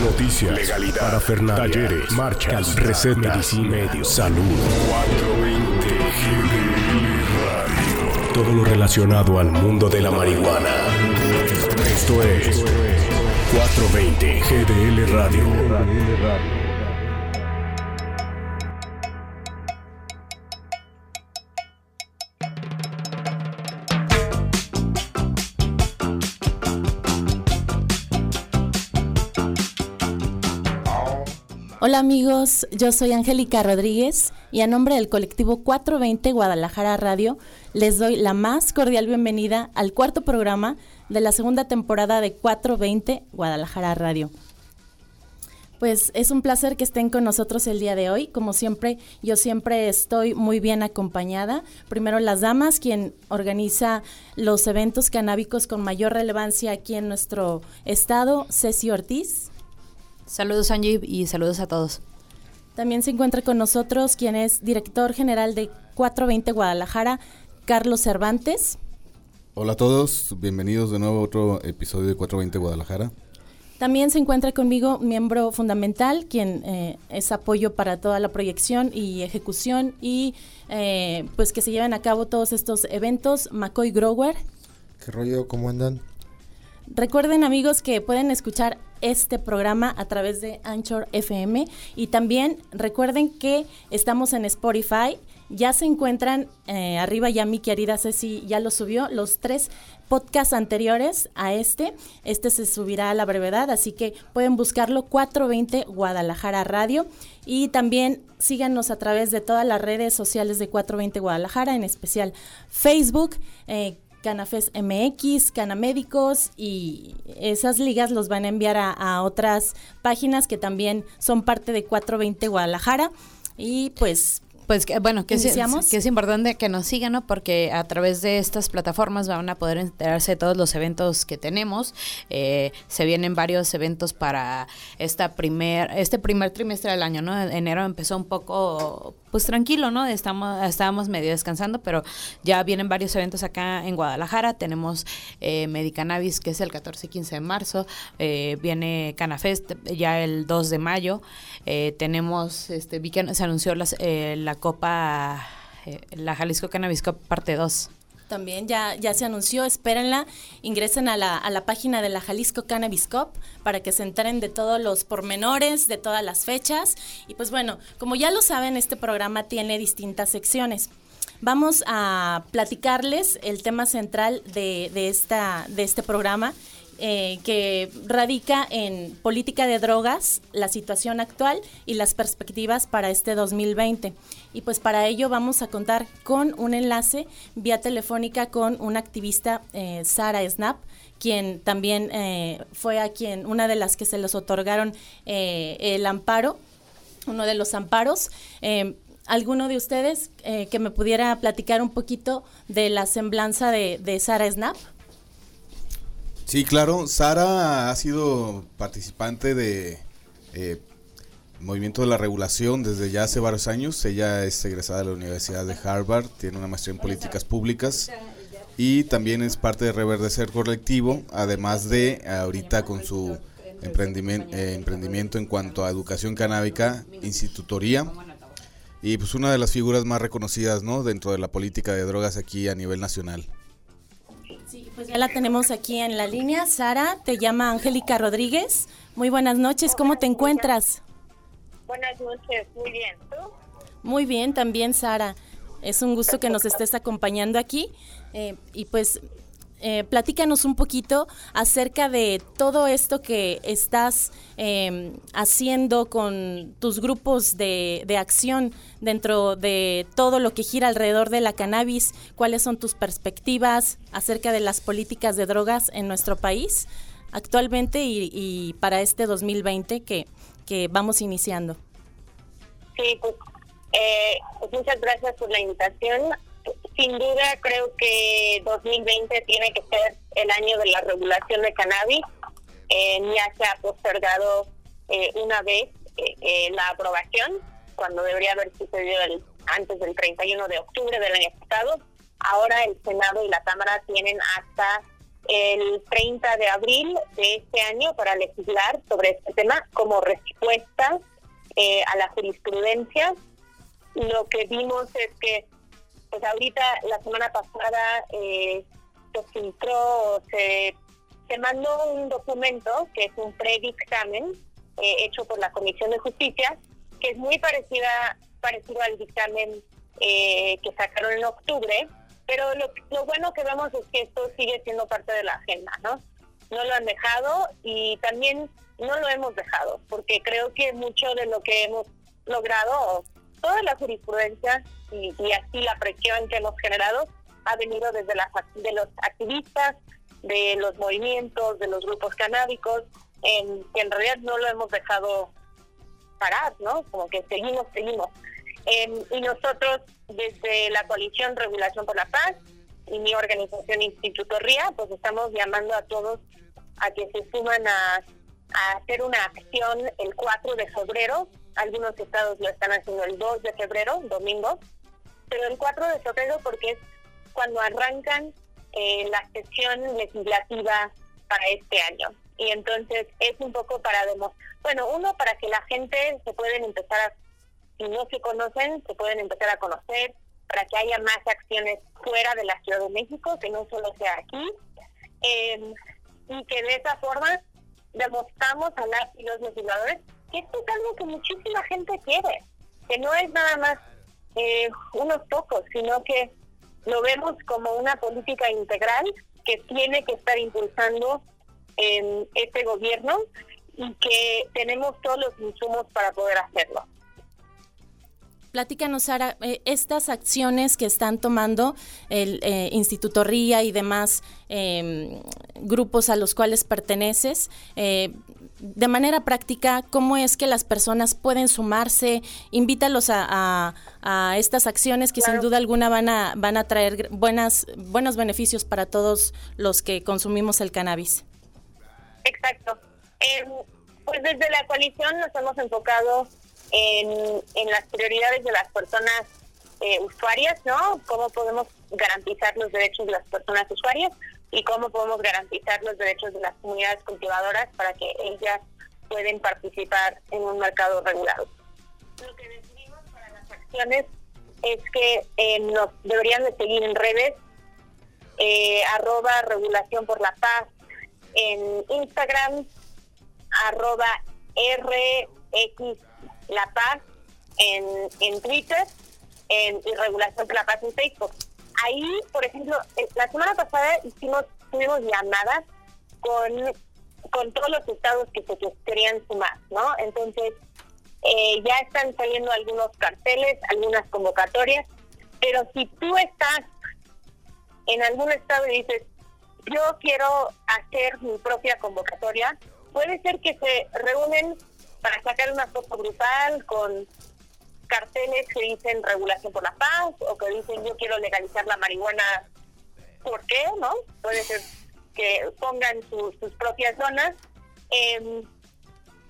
Noticias, legalidad, parafernalia, talleres, marchas, recetas, medicina, medios, salud. 420 GDL Radio. Todo lo relacionado al mundo de la marihuana. Esto es 420 GDL Radio. Hola amigos, yo soy Angélica Rodríguez y a nombre del colectivo 420 Guadalajara Radio les doy la más cordial bienvenida al cuarto programa de la segunda temporada de 420 Guadalajara Radio. Pues es un placer que estén con nosotros el día de hoy. Como siempre, yo siempre estoy muy bien acompañada. Primero las damas, quien organiza los eventos canábicos con mayor relevancia aquí en nuestro estado, Ceci Ortiz. Saludos Angie y saludos a todos. También se encuentra con nosotros quien es director general de 420 Guadalajara, Carlos Cervantes. Hola a todos, bienvenidos de nuevo a otro episodio de 420 Guadalajara. También se encuentra conmigo miembro fundamental, quien eh, es apoyo para toda la proyección y ejecución y eh, pues que se lleven a cabo todos estos eventos, McCoy Grower. ¿Qué rollo? ¿Cómo andan? Recuerden amigos que pueden escuchar este programa a través de Anchor FM y también recuerden que estamos en Spotify. Ya se encuentran eh, arriba, ya mi querida Ceci ya lo subió, los tres podcasts anteriores a este. Este se subirá a la brevedad, así que pueden buscarlo 420 Guadalajara Radio. Y también síganos a través de todas las redes sociales de 420 Guadalajara, en especial Facebook. Eh, Canafes MX, Canamédicos y esas ligas los van a enviar a, otras páginas que también son parte de 420 Guadalajara. Y pues pues bueno, que es, que es, importante que nos sigan, ¿no? Porque a través de estas plataformas van a poder enterarse de todos los eventos que tenemos. Eh, se vienen varios eventos para esta primer, este primer trimestre del año, ¿no? Enero empezó un poco pues tranquilo, ¿no? Estamos, estábamos medio descansando, pero ya vienen varios eventos acá en Guadalajara. Tenemos eh, Medicannabis, que es el 14 y 15 de marzo. Eh, viene Canafest ya el 2 de mayo. Eh, tenemos, este, vi que se anunció eh, la Copa, la Jalisco Cannabis Cup parte 2 también ya, ya se anunció, espérenla, ingresen a la, a la página de la Jalisco Cannabis Cup para que se enteren de todos los pormenores, de todas las fechas. Y pues bueno, como ya lo saben, este programa tiene distintas secciones. Vamos a platicarles el tema central de, de, esta, de este programa eh, que radica en política de drogas, la situación actual y las perspectivas para este 2020. Y pues para ello vamos a contar con un enlace vía telefónica con una activista, eh, Sara Snap, quien también eh, fue a quien, una de las que se les otorgaron el amparo, uno de los amparos alguno de ustedes que me pudiera platicar un poquito de la semblanza de, de Sara Snap? Sí, claro. Sara ha sido participante de eh, Movimiento de la Regulación desde ya hace varios años. Ella es egresada de la Universidad de Harvard, tiene una maestría en políticas públicas y también es parte de Reverdecer Colectivo, además de ahorita con su emprendimiento, eh, emprendimiento en cuanto a educación canábica, institutoría y pues una de las figuras más reconocidas ¿no? dentro de la política de drogas aquí a nivel nacional. Pues ya la tenemos aquí en la línea. Sara, te llama Angélica Rodríguez. Muy buenas noches, ¿cómo te encuentras? Buenas noches, muy bien. ¿Tú? Muy bien, también Sara. Es un gusto que nos estés acompañando aquí. Eh, y pues eh, platícanos un poquito acerca de todo esto que estás em, haciendo con tus grupos de, acción dentro de todo lo que gira alrededor de la cannabis. ¿Cuáles son tus perspectivas acerca de las políticas de drogas en nuestro país actualmente y, para este 2020 que, que vamos iniciando? Sí, pues, eh, muchas gracias por la invitación sin duda creo que 2020 tiene que ser el año de la regulación de cannabis. Eh, ya se ha postergado eh, una vez eh, la aprobación, cuando debería haber sucedido antes del 31 de octubre del año pasado. Ahora el Senado y la Cámara tienen hasta el 30 de abril de este año para legislar sobre este tema como respuesta a la jurisprudencia. Lo que vimos es que, pues ahorita la semana pasada eh, se filtró, se, se mandó un documento que es un predictamen eh, hecho por la Comisión de Justicia, que es muy parecida parecido al dictamen eh, que sacaron en octubre, pero lo, lo bueno que vemos es que esto sigue siendo parte de la agenda, ¿no? No lo han dejado y también no lo hemos dejado, porque creo que mucho de lo que hemos logrado, toda la jurisprudencia y, así la presión que hemos generado, ha venido desde las, de los activistas, de los movimientos, de los grupos canábicos, que en realidad no lo hemos dejado parar, ¿no? Como que seguimos, seguimos. y nosotros, desde la coalición Regulación por la Paz y mi organización Instituto RIA, pues estamos llamando a todos a que se suman a a hacer una acción el 4 de febrero. Algunos estados lo están haciendo el 2 de febrero, domingo, pero el 4 de febrero porque es cuando arrancan eh, la sesión legislativa para este año. Y entonces es un poco para demostrar, bueno, uno, para que la gente se pueden empezar a, si no se conocen, se pueden empezar a conocer, para que haya más acciones fuera de la Ciudad de México, que no solo sea aquí, eh, y que de esa forma demostramos a las y los legisladores que esto es algo que muchísima gente quiere, que no es nada más eh, unos pocos, sino que lo vemos como una política integral que tiene que estar impulsando en este gobierno y que tenemos todos los insumos para poder hacerlo. Platícanos, Sara, eh, estas acciones que están tomando el eh, Instituto RIA y demás em, grupos a los cuales perteneces, eh, de manera práctica, ¿cómo es que las personas pueden sumarse? Invítalos a, estas acciones que sin duda alguna van a, van a traer buenas, buenos beneficios para todos los que consumimos el cannabis. Exacto. Em, pues desde la coalición nos hemos enfocado en, en las prioridades de las personas eh, usuarias, ¿no? Cómo podemos garantizar los derechos de las personas usuarias y cómo podemos garantizar los derechos de las comunidades cultivadoras para que ellas pueden participar en un mercado regulado. Lo que decidimos para las acciones es que eh, nos deberían de seguir en redes, eh, arroba regulación por la paz en Instagram, arroba RX la Paz en, en Twitter en, y Regulación de la Paz en Facebook. Ahí, por ejemplo, la semana pasada hicimos, tuvimos llamadas con, con todos los estados que se querían sumar, ¿no? Entonces, eh, ya están saliendo algunos carteles, algunas convocatorias, pero si tú estás en algún estado y dices, yo quiero hacer mi propia convocatoria, puede ser que se reúnen para sacar una foto grupal con carteles que dicen regulación por la paz o que dicen yo quiero legalizar la marihuana, ¿por qué? ¿No? Puede ser que pongan sus propias zonas em,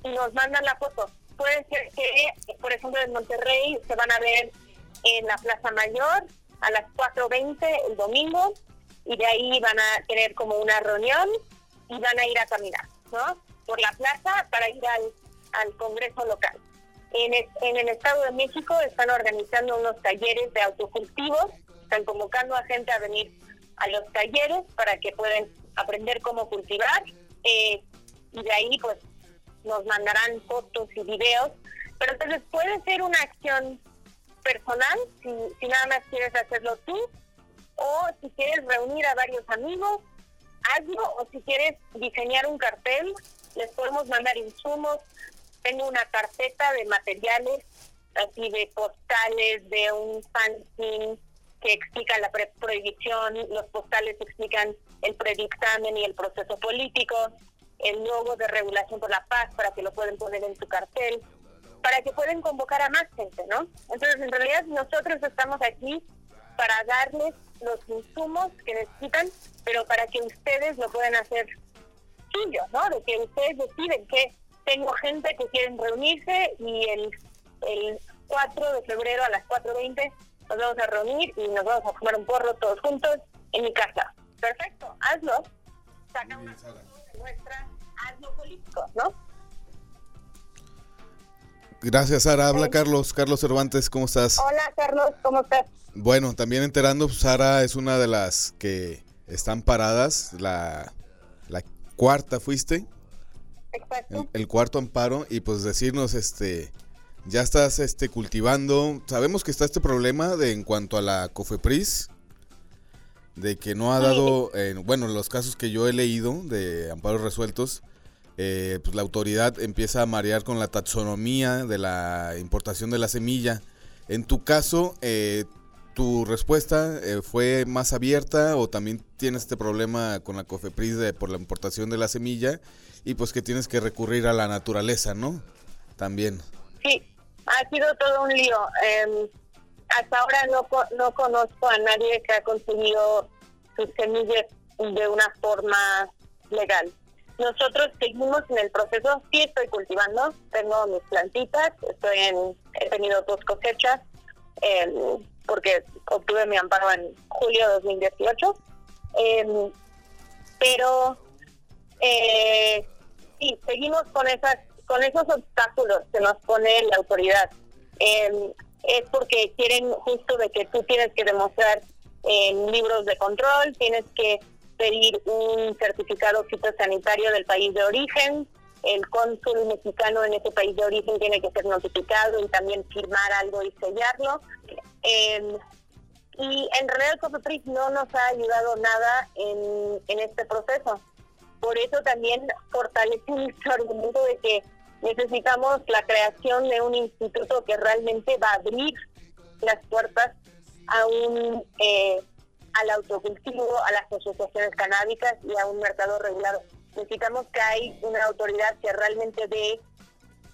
y nos mandan la foto. Puede ser que, por ejemplo, en Monterrey se van a ver en la Plaza Mayor a las 4.20 el domingo y de ahí van a tener como una reunión y van a ir a caminar, ¿no? Por la plaza para ir al al Congreso local. En, el Estado de México están organizando unos talleres de autocultivos, están convocando a gente a venir a los talleres para que puedan aprender cómo cultivar eh, y de ahí pues nos mandarán fotos y videos, pero entonces puede ser una acción personal si, si nada más quieres hacerlo tú o si quieres reunir a varios amigos, hazlo o si quieres diseñar un cartel, les podemos mandar insumos, tengo una carpeta de materiales, así de postales, de un fanzine que explica la prohibición, los postales explican el predictamen y el proceso político, el logo de regulación por la paz para que lo pueden poner en su cartel, para que puedan convocar a más gente, ¿no? Entonces, en realidad nosotros estamos aquí para darles los insumos que necesitan, pero para que ustedes lo puedan hacer suyo, ¿no? De que ustedes deciden qué tengo gente que quieren reunirse y el, el 4 de febrero a las 4.20 nos vamos a reunir y nos vamos a fumar un porro todos juntos en mi casa. Perfecto, hazlo. saca una muestra algo político, ¿no? Gracias, Sara. Habla Carlos, Carlos Cervantes, ¿cómo estás? Hola, Carlos, ¿cómo estás? Bueno, también enterando, pues, Sara es una de las que están paradas, la, la cuarta fuiste. Exacto. El, el, cuarto amparo y pues decirnos, este, ya estás este, cultivando, sabemos que está este problema de en cuanto a la COFEPRIS, de que no ha dado, eh, bueno, los casos que yo he leído de amparos resueltos, eh, pues la autoridad empieza a marear con la taxonomía de la importación de la semilla. En tu caso, eh, ¿tu respuesta eh, fue más abierta o también tienes este problema con la COFEPRIS de, por la importación de la semilla y pues que tienes que recurrir a la naturaleza, ¿no? También. Sí, ha sido todo un lío. Eh, hasta ahora no, no conozco a nadie que ha conseguido sus semillas de una forma legal. Nosotros seguimos en el proceso, sí estoy cultivando, tengo mis plantitas, estoy en, he tenido dos cosechas, eh, porque obtuve mi amparo en julio de 2018, eh, pero eh, sí, seguimos con esas con esos obstáculos que nos pone la autoridad. Eh, es porque quieren justo de que tú tienes que demostrar en libros de control, tienes que pedir un certificado fitosanitario del país de origen, el cónsul mexicano en ese país de origen tiene que ser notificado y también firmar algo y sellarlo. Eh, y en realidad COFEPRIS no nos ha ayudado nada en este proceso. Por eso también fortalece nuestro argumento de que necesitamos la creación de un instituto que realmente va a abrir las puertas a un eh, al autocultivo, a las asociaciones canábicas y a un mercado regulado. Necesitamos que hay una autoridad que realmente dé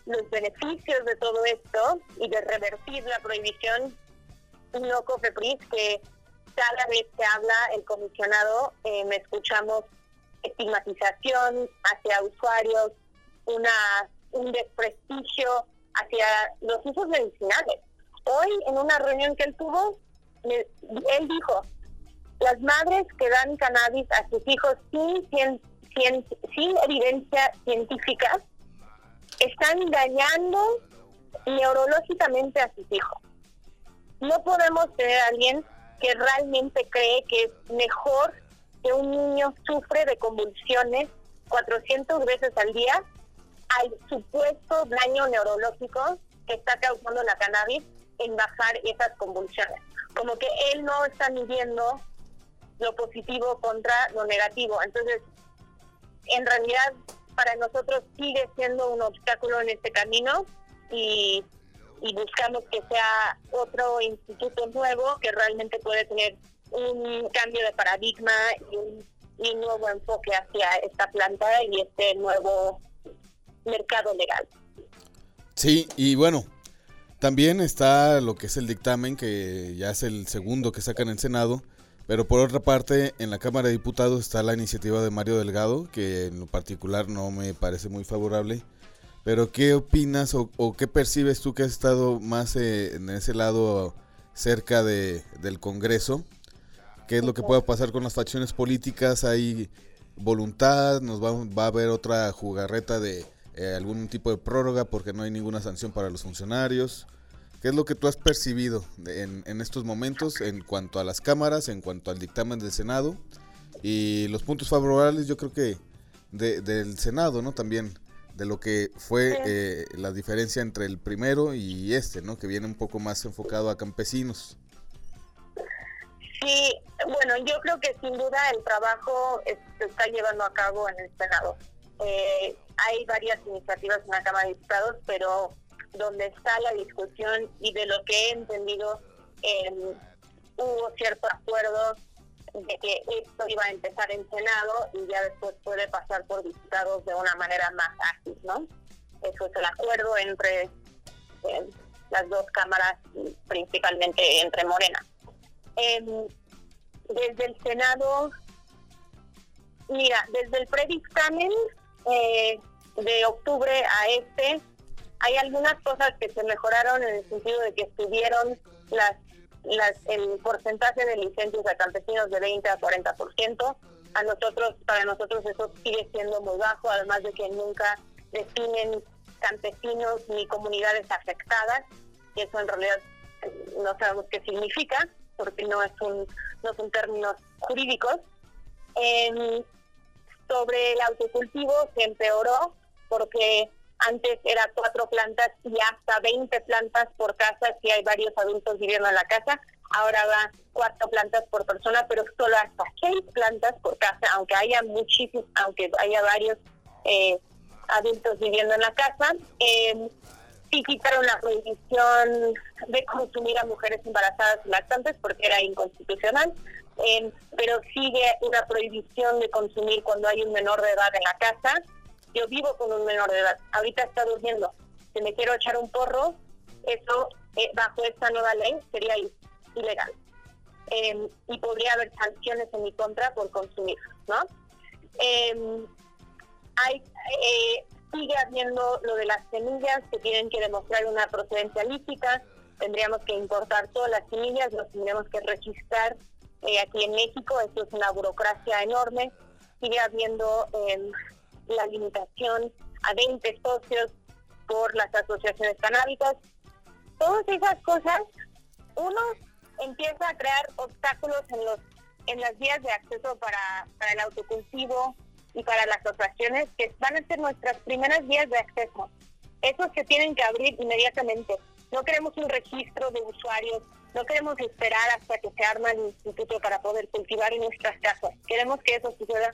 los beneficios de todo esto y de revertir la prohibición no COFEPRIS, que cada vez que habla el comisionado eh, me escuchamos estigmatización hacia usuarios, una un desprestigio hacia los usos medicinales. Hoy, en una reunión que él tuvo, él dijo, las madres que dan cannabis a sus hijos sin, sin, sin evidencia científica están dañando neurológicamente a sus hijos. No podemos tener a alguien que realmente cree que es mejor que un niño sufre de convulsiones 400 veces al día al supuesto daño neurológico que está causando la cannabis en bajar esas convulsiones. Como que él no está midiendo lo positivo contra lo negativo. Entonces, en realidad, para nosotros sigue siendo un obstáculo en este camino y, buscamos que sea otro instituto nuevo que realmente puede tener un cambio de paradigma y un, nuevo enfoque hacia esta planta y este nuevo mercado legal. Sí, y bueno, también está lo que es el dictamen, que ya es el segundo que sacan en Senado, pero por otra parte, en la Cámara de Diputados está la iniciativa de Mario Delgado, que en lo particular no me parece muy favorable. Pero ¿qué opinas o, qué percibes tú que has estado más eh, en ese lado cerca de, del Congreso? ¿Qué es lo que puede pasar con las facciones políticas? ¿Hay voluntad? ¿Nos va, va a haber otra jugarreta de eh, algún tipo de prórroga porque no hay ninguna sanción para los funcionarios. ¿Qué es lo que tú has percibido en, en, estos momentos en cuanto a las cámaras, en cuanto al dictamen del Senado? Y los puntos favorables yo creo que del Senado, ¿no? También de lo que fue eh, la diferencia entre el primero y este, ¿no? Que viene un poco más enfocado a campesinos. Sí, bueno, yo creo que sin duda el trabajo se está llevando a cabo en el Senado. Eh, hay varias iniciativas en la Cámara de Diputados, pero donde está la discusión y de lo que he entendido, eh, hubo cierto acuerdo de que esto iba a empezar en Senado y ya después puede pasar por diputados de una manera más ágil, ¿no? Eso es el acuerdo entre eh, las dos cámaras, principalmente entre Morena. Desde el Senado, mira, desde el predictamen eh, de octubre a este, hay algunas cosas que se mejoraron en el sentido de que subieron las, las, el porcentaje de licencias a campesinos de 20 a 40%, a nosotros, para nosotros eso sigue siendo muy bajo, además de que nunca definen campesinos ni comunidades afectadas, y eso en realidad no sabemos qué significa, porque no es un, no son términos jurídicos. sobre el autocultivo se empeoró porque antes era cuatro plantas y hasta 20 plantas por casa si hay varios adultos viviendo en la casa. Ahora va cuatro plantas por persona, pero solo hasta seis plantas por casa, aunque haya muchísimos, aunque haya varios eh, adultos viviendo en la casa. Eh, sí quitaron la prohibición de consumir a mujeres embarazadas y lactantes porque era inconstitucional, eh, pero sigue una prohibición de consumir cuando hay un menor de edad en la casa. Yo vivo con un menor de edad, ahorita está durmiendo. Si me quiero echar un porro, eso eh, bajo esta nueva ley sería ilegal. Eh, y podría haber sanciones en mi contra por consumir, ¿no? hay sigue habiendo lo de las semillas que tienen que demostrar una procedencia lícita. Tendríamos que importar todas las semillas, las tendríamos que registrar eh, aquí en México. Esto es una burocracia enorme. Sigue habiendo em, la limitación a 20 socios por las asociaciones canábicas. Todas esas cosas, uno empieza a crear obstáculos en los en las vías de acceso para, para el autocultivo, y para las asociaciones que van a ser nuestras primeras vías de acceso. Esos se tienen que abrir inmediatamente. No queremos un registro de usuarios, no queremos esperar hasta que se arma el instituto para poder cultivar en nuestras casas. Queremos que eso suceda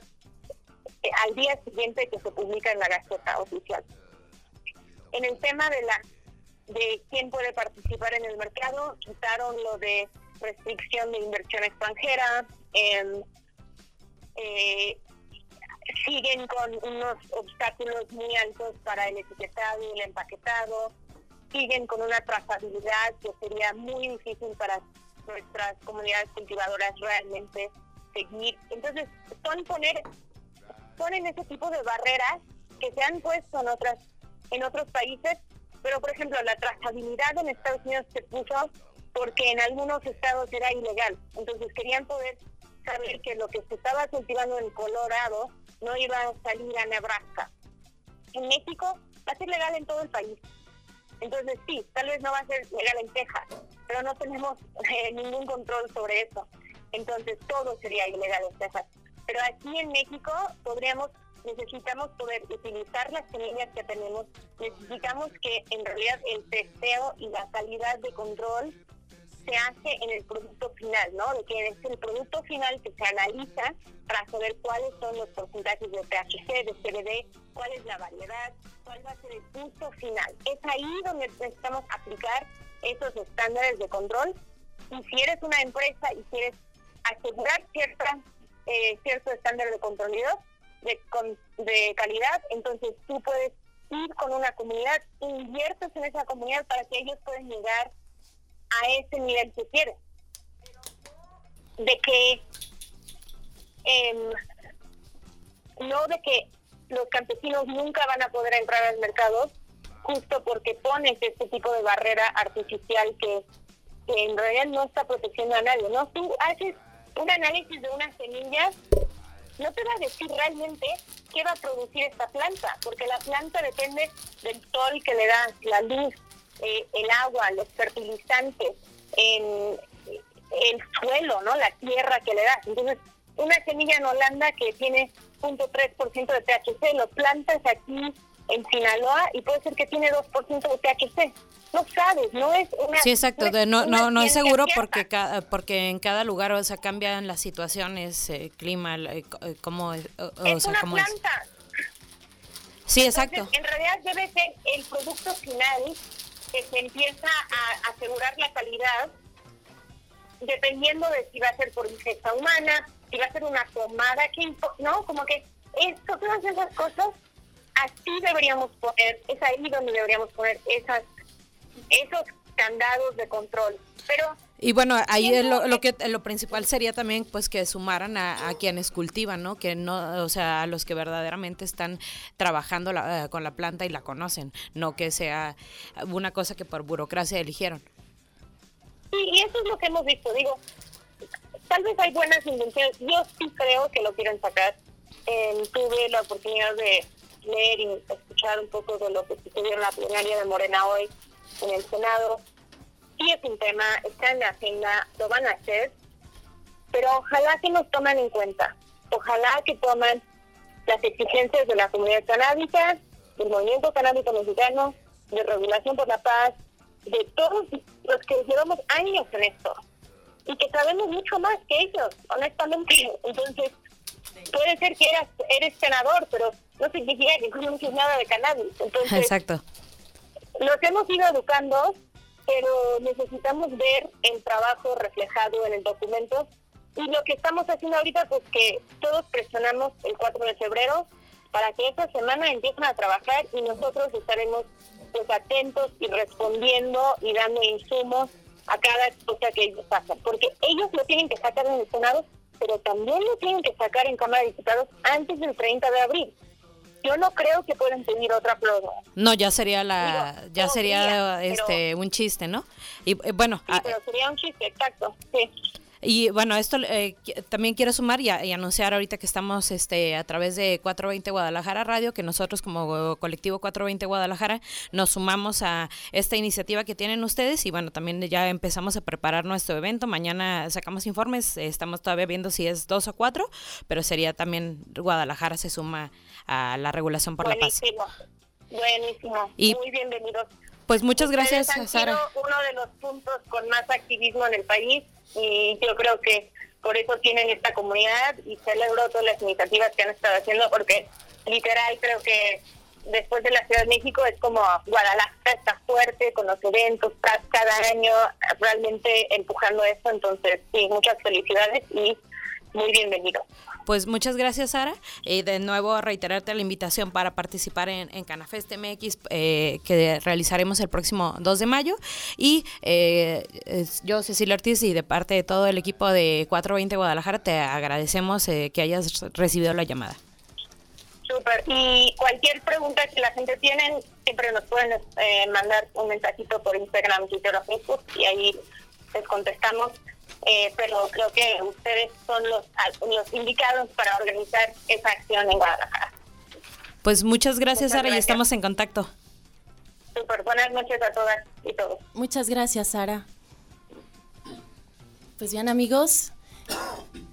eh, al día siguiente que se publica en la Gaceta Oficial. En el tema de la de quién puede participar en el mercado, quitaron lo de restricción de inversión extranjera, eh, siguen con unos obstáculos muy altos para el etiquetado y el empaquetado, siguen con una trazabilidad que sería muy difícil para nuestras comunidades cultivadoras realmente seguir. Entonces, son poner, ponen ese tipo de barreras que se han puesto en otras, en otros países, pero por ejemplo la trazabilidad en Estados Unidos se puso porque en algunos estados era ilegal. Entonces querían poder saber que lo que se estaba cultivando en Colorado no iba a salir a Nebraska. En México va a ser legal en todo el país. Entonces sí, tal vez no va a ser legal en Texas, pero no tenemos eh, ningún control sobre eso. Entonces todo sería ilegal en Texas. Pero aquí en México podríamos, necesitamos poder utilizar las semillas que tenemos, necesitamos que en realidad el testeo y la calidad de control se hace en el producto final, ¿no? De que es el producto final que se analiza para saber cuáles son los porcentajes de THC, de CBD, cuál es la variedad, cuál va a ser el uso final. Es ahí donde necesitamos aplicar esos estándares de control. Y si eres una empresa y quieres asegurar cierta, eh, cierto estándar de control de, de calidad, entonces tú puedes ir con una comunidad, inviertes en esa comunidad para que ellos puedan llegar a ese nivel que quiere. De que, em, no de que los campesinos nunca van a poder entrar al mercado justo porque pones este tipo de barrera artificial que, en realidad no está protegiendo a nadie. ¿no? Tú haces un análisis de unas semillas, no te va a decir realmente qué va a producir esta planta, porque la planta depende del sol que le da, la luz, eh, el agua, los fertilizantes, en el suelo, ¿no? La tierra que le das. Entonces, una semilla en Holanda que tiene 0.3% de THC, lo plantas aquí en Sinaloa y puede ser que tiene 2% de THC. No sabes, no es una... Sí, exacto, no, no, no, es seguro porque, porque en cada lugar, o sea, cambian las situaciones, eh, clima, eh, como... es una planta. Sí, exacto. en realidad debe ser el producto final que se empieza a asegurar la calidad dependiendo de si va a ser por ingesta humana, si va a ser una pomada, que ¿no? Como que esto, todas esas cosas, así deberíamos poner, es ahí donde deberíamos poner esas, esos candados de control. Pero y bueno, ahí lo, lo, que lo principal sería también pues que sumaran a, quienes cultivan, ¿no? Que no, o sea, a los que verdaderamente están trabajando eh, con la planta y la conocen, no que sea una cosa que por burocracia eligieron. Sí, y eso es lo que hemos visto, digo, tal vez hay buenas intenciones. Yo sí creo que lo quieren sacar. tuve la oportunidad de leer y escuchar un poco de lo que sucedió en la plenaria de Morena hoy en el Senado. Sí es un tema, está en la agenda, lo van a hacer, pero ojalá que nos tomen en cuenta. Ojalá que tomen las exigencias de la comunidad canábica, del movimiento canábico mexicano, de regulación por la paz, de todos los que llevamos años en esto y que sabemos mucho más que ellos, honestamente. Entonces, puede ser que eras, eres senador, pero no significa que conoces nada de cannabis. Entonces, Exacto. Los hemos ido educando, pero necesitamos ver el trabajo reflejado en el documento. Y lo que estamos haciendo ahorita, pues que todos presionamos el 4 de febrero para que esta semana empiecen a trabajar y nosotros estaremos pues atentos y respondiendo y dando insumos a cada cosa que ellos pasan, porque ellos lo tienen que sacar en el Senado, pero también lo tienen que sacar en Cámara de Diputados antes del 30 de abril. Yo no creo que puedan pedir otra prórroga. No, ya sería la, ya sería este un chiste, ¿no? Y eh, bueno, sí, pero sería un chiste, exacto. Sí. Y bueno, esto eh, también quiero sumar y, anunciar ahorita que estamos este, a través de 420 Guadalajara Radio, que nosotros como colectivo 420 Guadalajara nos sumamos a esta iniciativa que tienen ustedes y bueno, también ya empezamos a preparar nuestro evento. Mañana sacamos informes, estamos todavía viendo si es dos o cuatro, pero sería también Guadalajara se suma a la regulación por la paz. Buenísimo, muy bienvenidos. Pues muchas gracias, Sara. uno de los puntos con más activismo en el país y yo creo que por eso tienen esta comunidad y celebro todas las iniciativas que han estado haciendo porque literal creo que después de la Ciudad de México es como Guadalajara está fuerte con los eventos cada año realmente empujando esto entonces sí muchas felicidades y muy bienvenido. Pues muchas gracias, Sara. Y de nuevo reiterarte la invitación para participar en, en Canafest MX eh, que realizaremos el próximo 2 de mayo. Y eh, yo, Cecilia Ortiz, y de parte de todo el equipo de 420 Guadalajara, te agradecemos eh, que hayas recibido la llamada. Súper. Y cualquier pregunta que la gente tiene, siempre nos pueden mandar un mensajito por Instagram, Twitter o Facebook y ahí les contestamos. Eh, pero creo que ustedes son los, los indicados para organizar esa acción en Guadalajara. Pues muchas gracias, Sara, y estamos en contacto. Super, buenas noches a todas y todos. Muchas gracias, Sara. Pues bien, amigos,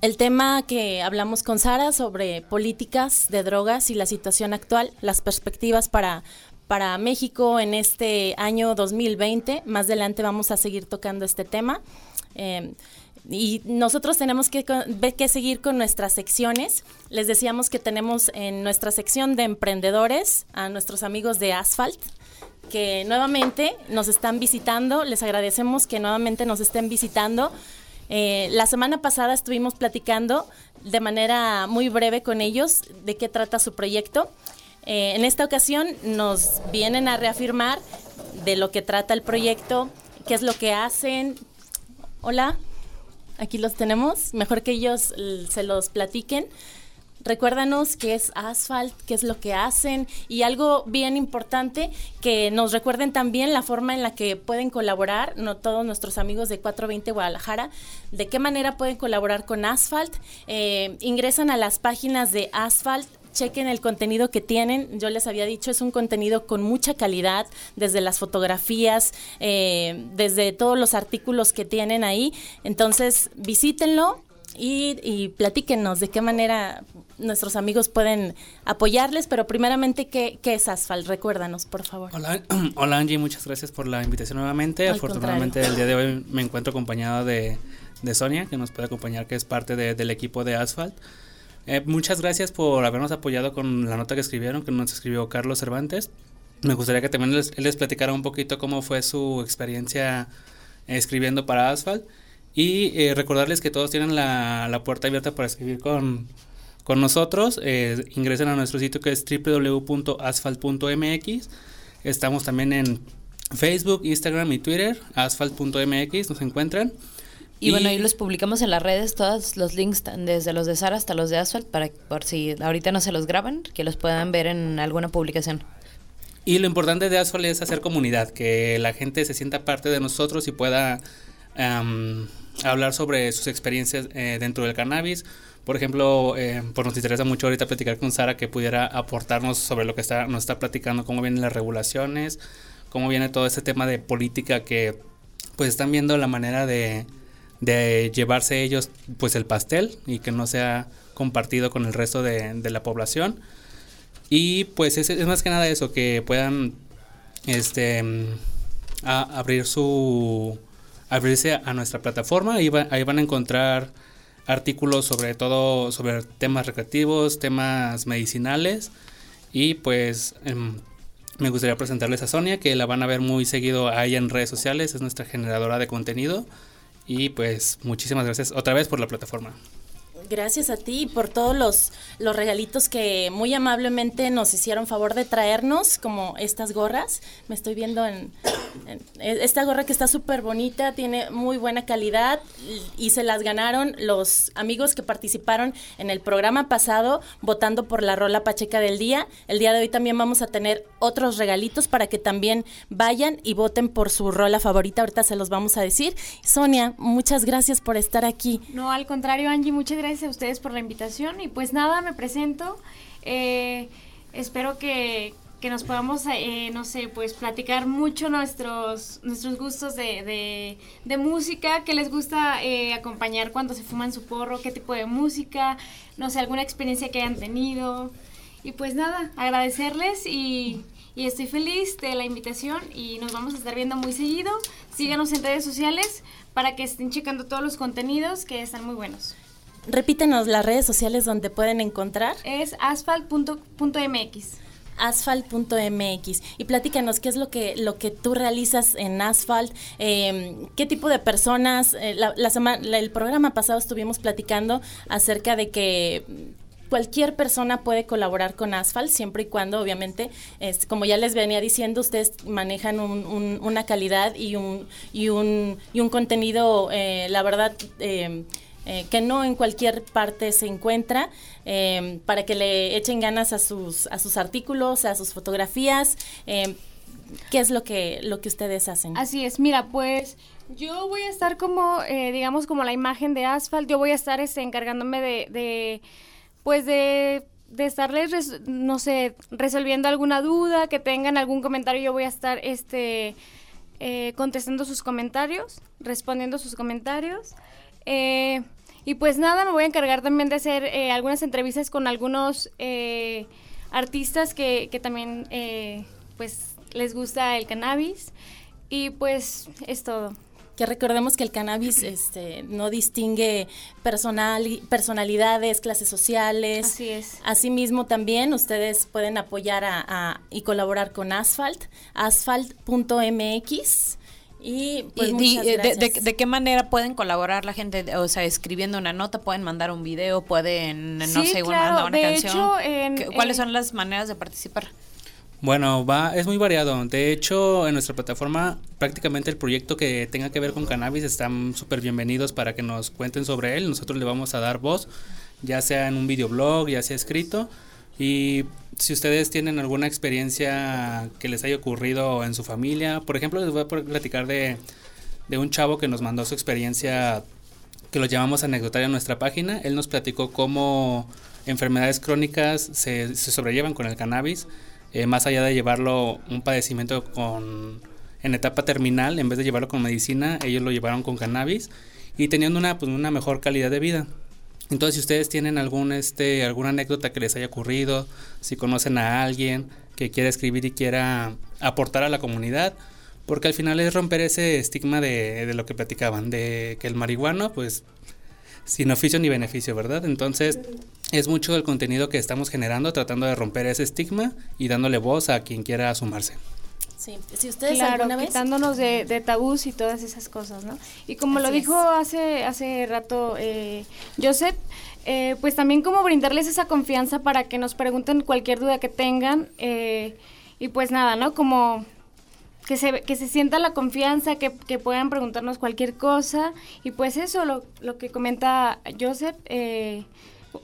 el tema que hablamos con Sara sobre políticas de drogas y la situación actual, las perspectivas para, para México en este año 2020. Más adelante vamos a seguir tocando este tema. Eh, y nosotros tenemos que, que seguir con nuestras secciones. Les decíamos que tenemos en nuestra sección de emprendedores a nuestros amigos de Asphalt, que nuevamente nos están visitando. Les agradecemos que nuevamente nos estén visitando. Eh, la semana pasada estuvimos platicando de manera muy breve con ellos de qué trata su proyecto. Eh, en esta ocasión nos vienen a reafirmar de lo que trata el proyecto, qué es lo que hacen. Hola aquí los tenemos. Mejor que ellos se los platiquen. Recuérdanos qué es Asphalt, qué es lo que hacen y algo bien importante, que nos recuerden también la forma en la que pueden colaborar, no todos nuestros amigos de 420 Guadalajara, de qué manera pueden colaborar con Asphalt. Eh, ingresan a las páginas de Asphalt chequen el contenido que tienen. Yo les había dicho, es un contenido con mucha calidad, desde las fotografías, eh, desde todos los artículos que tienen ahí. Entonces, visítenlo. Y, y platíquenos de qué manera nuestros amigos pueden apoyarles, pero primeramente, ¿qué, qué es Asphalt? Recuérdanos, por favor. Hola, hola Angie, muchas gracias por la invitación nuevamente. Afortunadamente el día de hoy me encuentro acompañado de, de Sonia, que nos puede acompañar, que es parte del equipo de Asphalt. Eh, muchas gracias por habernos apoyado con la nota que escribieron, que nos escribió Carlos Cervantes. Me gustaría que también les, les platicara un poquito cómo fue su experiencia escribiendo para Asphalt. Y eh, recordarles que todos tienen la, la, puerta abierta para escribir con, con nosotros. Eh, ingresen a nuestro sitio que es www.asphalt.mx. Estamos también en Facebook, Instagram y Twitter. Asphalt.mx nos encuentran. Y, bueno, ahí los publicamos en las redes, todos los links, desde los de Sara hasta los de Asphalt, para por si ahorita no se los graban, que los puedan ver en alguna publicación. Y lo importante de Asphalt es hacer comunidad, que la gente se sienta parte de nosotros y pueda hablar sobre sus experiencias dentro del cannabis. Por ejemplo, pues nos interesa mucho ahorita platicar con Sara que pudiera aportarnos sobre lo que está, nos está platicando, cómo vienen las regulaciones, cómo viene todo este tema de política que pues están viendo la manera de, de llevarse ellos pues el pastel y que no sea compartido con el resto de, de la población. Y pues es, es, más que nada eso, que puedan este abrir su abrirse a nuestra plataforma, ahí, ahí van a encontrar artículos sobre todo sobre temas recreativos, temas medicinales. Y pues em, me gustaría presentarles a Sonia que la van a ver muy seguido ahí en redes sociales, es nuestra generadora de contenido y pues muchísimas gracias otra vez por la plataforma. Gracias a ti por todos los, los regalitos que muy amablemente nos hicieron favor de traernos, como estas gorras. Me estoy viendo en, esta gorra que está súper bonita, tiene muy buena calidad y, se las ganaron los amigos que participaron en el programa pasado votando por la rola pacheca del día. El día de hoy también vamos a tener otros regalitos para que también vayan y voten por su rola favorita. Ahorita se los vamos a decir. Sonia, muchas gracias por estar aquí. No, al contrario, Angie, muchas gracias a ustedes por la invitación y pues nada, me presento. Eh, espero que, nos podamos, eh, no sé, pues platicar mucho nuestros, nuestros gustos de, de, música, que les gusta eh, acompañar cuando se fuman su porro, qué tipo de música, no sé, alguna experiencia que hayan tenido. Y pues nada, agradecerles y, y estoy feliz de la invitación y nos vamos a estar viendo muy seguido. Síganos en redes sociales para que estén checando todos los contenidos que están muy buenos. Repítenos las redes sociales donde pueden encontrar. Es asphalt.mx asphalt.mx y platícanos qué es lo que lo que tú realizas en Asphalt, em, qué tipo de personas. Eh, la, semana, el programa pasado estuvimos platicando acerca de que cualquier persona puede colaborar con Asphalt siempre y cuando obviamente es, como ya les venía diciendo ustedes manejan una calidad y un y un y un contenido eh, la verdad eh, eh, que no en cualquier parte se encuentra, eh, para que le echen ganas a sus, a sus artículos, a sus fotografías. Eh, ¿Qué es lo que, lo que ustedes hacen? Así es, mira, pues yo voy a estar como, digamos, como la imagen de Asphalt, yo voy a estar este, encargándome de, de, pues de de estarles, no sé, resolviendo alguna duda, que tengan algún comentario, yo voy a estar este, contestando sus comentarios, respondiendo sus comentarios. Eh, y pues nada, me voy a encargar también de hacer eh, algunas entrevistas con algunos eh, artistas que, que también pues les gusta el cannabis. Y pues es todo que recordemos que el cannabis este, no distingue personal, personalidades, clases sociales. Así es. Asimismo también ustedes pueden apoyar a, y colaborar con Asphalt, asphalt.mx y, pues, de, qué manera pueden colaborar la gente? O sea, escribiendo una nota, pueden mandar un video, pueden, no sé, mandar una canción. ¿Cuáles son las maneras de participar? Bueno, va, es muy variado. De hecho, en nuestra plataforma, prácticamente el proyecto que tenga que ver con cannabis están súper bienvenidos para que nos cuenten sobre él. Nosotros le vamos a dar voz, ya sea en un videoblog, ya sea escrito. Y si ustedes tienen alguna experiencia que les haya ocurrido en su familia, por ejemplo, les voy a platicar de, un chavo que nos mandó su experiencia, que lo llamamos anecdotaria en nuestra página. Él nos platicó cómo enfermedades crónicas se, se sobrellevan con el cannabis, eh, más allá de llevarlo un padecimiento con, en etapa terminal, en vez de llevarlo con medicina, ellos lo llevaron con cannabis y teniendo una, pues, una mejor calidad de vida. Entonces, si ustedes tienen algún, este, alguna anécdota que les haya ocurrido, si conocen a alguien que quiera escribir y quiera aportar a la comunidad, porque al final es romper ese estigma de, de lo que platicaban, de que el marihuano, pues, sin oficio ni beneficio, ¿verdad? Entonces, es mucho el contenido que estamos generando, tratando de romper ese estigma y dándole voz a quien quiera sumarse. Sí, si ustedes claro, quitándonos de, de, tabús y todas esas cosas, ¿no? Y como lo dijo hace hace rato eh, Joseph, eh, pues también como brindarles esa confianza para que nos pregunten cualquier duda que tengan eh, y pues nada, ¿no? Como que se, que se sienta la confianza, que, que puedan preguntarnos cualquier cosa y pues eso, lo, lo que comenta Joseph,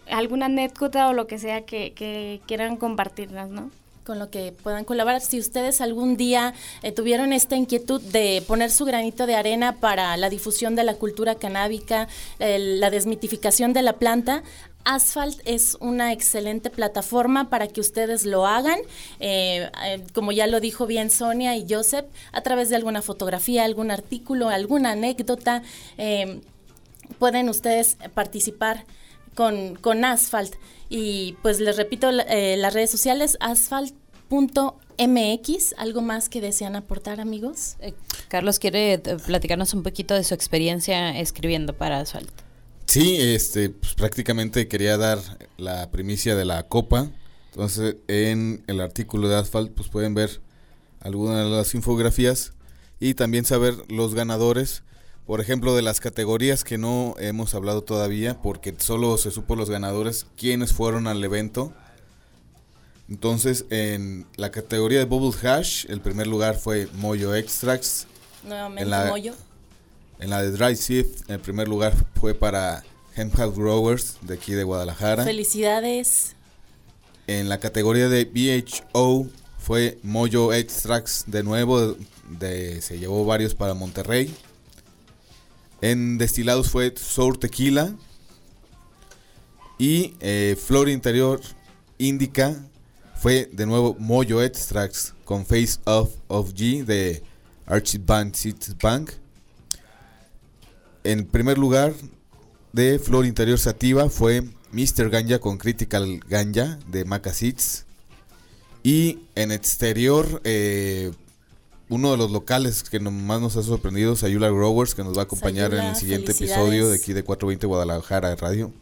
alguna anécdota o lo que sea que, que quieran compartirnos, ¿no? Con lo que puedan colaborar. Si ustedes algún día eh, tuvieron esta inquietud de poner su granito de arena para la difusión de la cultura canábica, la desmitificación de la planta, Asphalt es una excelente plataforma para que ustedes lo hagan, eh, eh, como ya lo dijo bien Sonia y Joseph, a través de alguna fotografía, algún artículo, alguna anécdota, pueden ustedes participar con, con Asphalt. Y pues les repito, eh, las redes sociales, asphalt.mx. ¿Algo más que desean aportar, amigos? Eh, Carlos, ¿quiere eh, platicarnos un poquito de su experiencia escribiendo para Asphalt? Sí, este, pues, prácticamente quería dar la primicia de la copa. Entonces, en el artículo de Asphalt, pues pueden ver algunas de las infografías y también saber los ganadores por ejemplo, de las categorías que no hemos hablado todavía, porque solo se supo los ganadores, quiénes fueron al evento. Entonces, en la categoría de Bubble Hash, el primer lugar fue Moyo Extracts. Nuevamente en la, Moyo. En la de Dry Sift, el primer lugar fue para Hemp House Growers, de aquí de Guadalajara. Felicidades. En la categoría de BHO fue Moyo Extracts de nuevo, de, se llevó varios para Monterrey. En destilados fue Sour Tequila. Y eh, Flor Interior Indica fue de nuevo Moyo Extracts con Face of, of G de Archibald Seeds Bank. En primer lugar de Flor Interior Sativa fue Mr. Ganja con Critical Ganja de Maca Seeds. Y en exterior eh, uno de los locales que más nos ha sorprendido es Sayula Growers, que nos va a acompañar en el siguiente episodio de aquí de 420 Guadalajara Radio.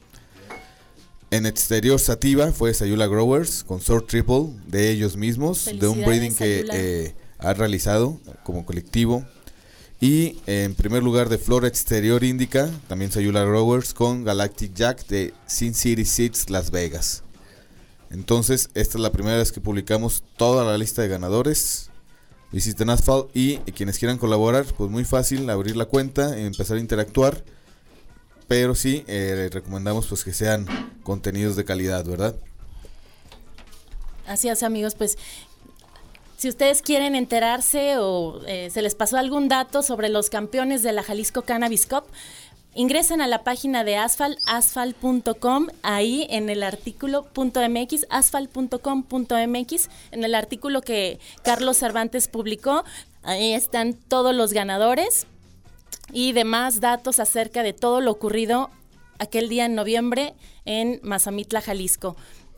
En exterior Sativa fue Sayula Growers con Sort Triple de ellos mismos, de un breeding que eh, ha realizado como colectivo. Y en primer lugar de Flora Exterior Indica, también Sayula Growers con Galactic Jack de Sin City Seeds Las Vegas. Entonces, esta es la primera vez que publicamos toda la lista de ganadores visiten Asphalt y quienes quieran colaborar, pues muy fácil abrir la cuenta, empezar a interactuar, pero sí eh, recomendamos pues que sean contenidos de calidad, ¿verdad? Así es amigos, pues si ustedes quieren enterarse o eh, se les pasó algún dato sobre los campeones de la Jalisco Cannabis Cup, Ingresen a la página de Asphalt, asphalt.com, ahí en el artículo .mx, en el artículo que Carlos Cervantes publicó, ahí están todos los ganadores y demás datos acerca de todo lo ocurrido aquel día en noviembre en Mazamitla, Jalisco.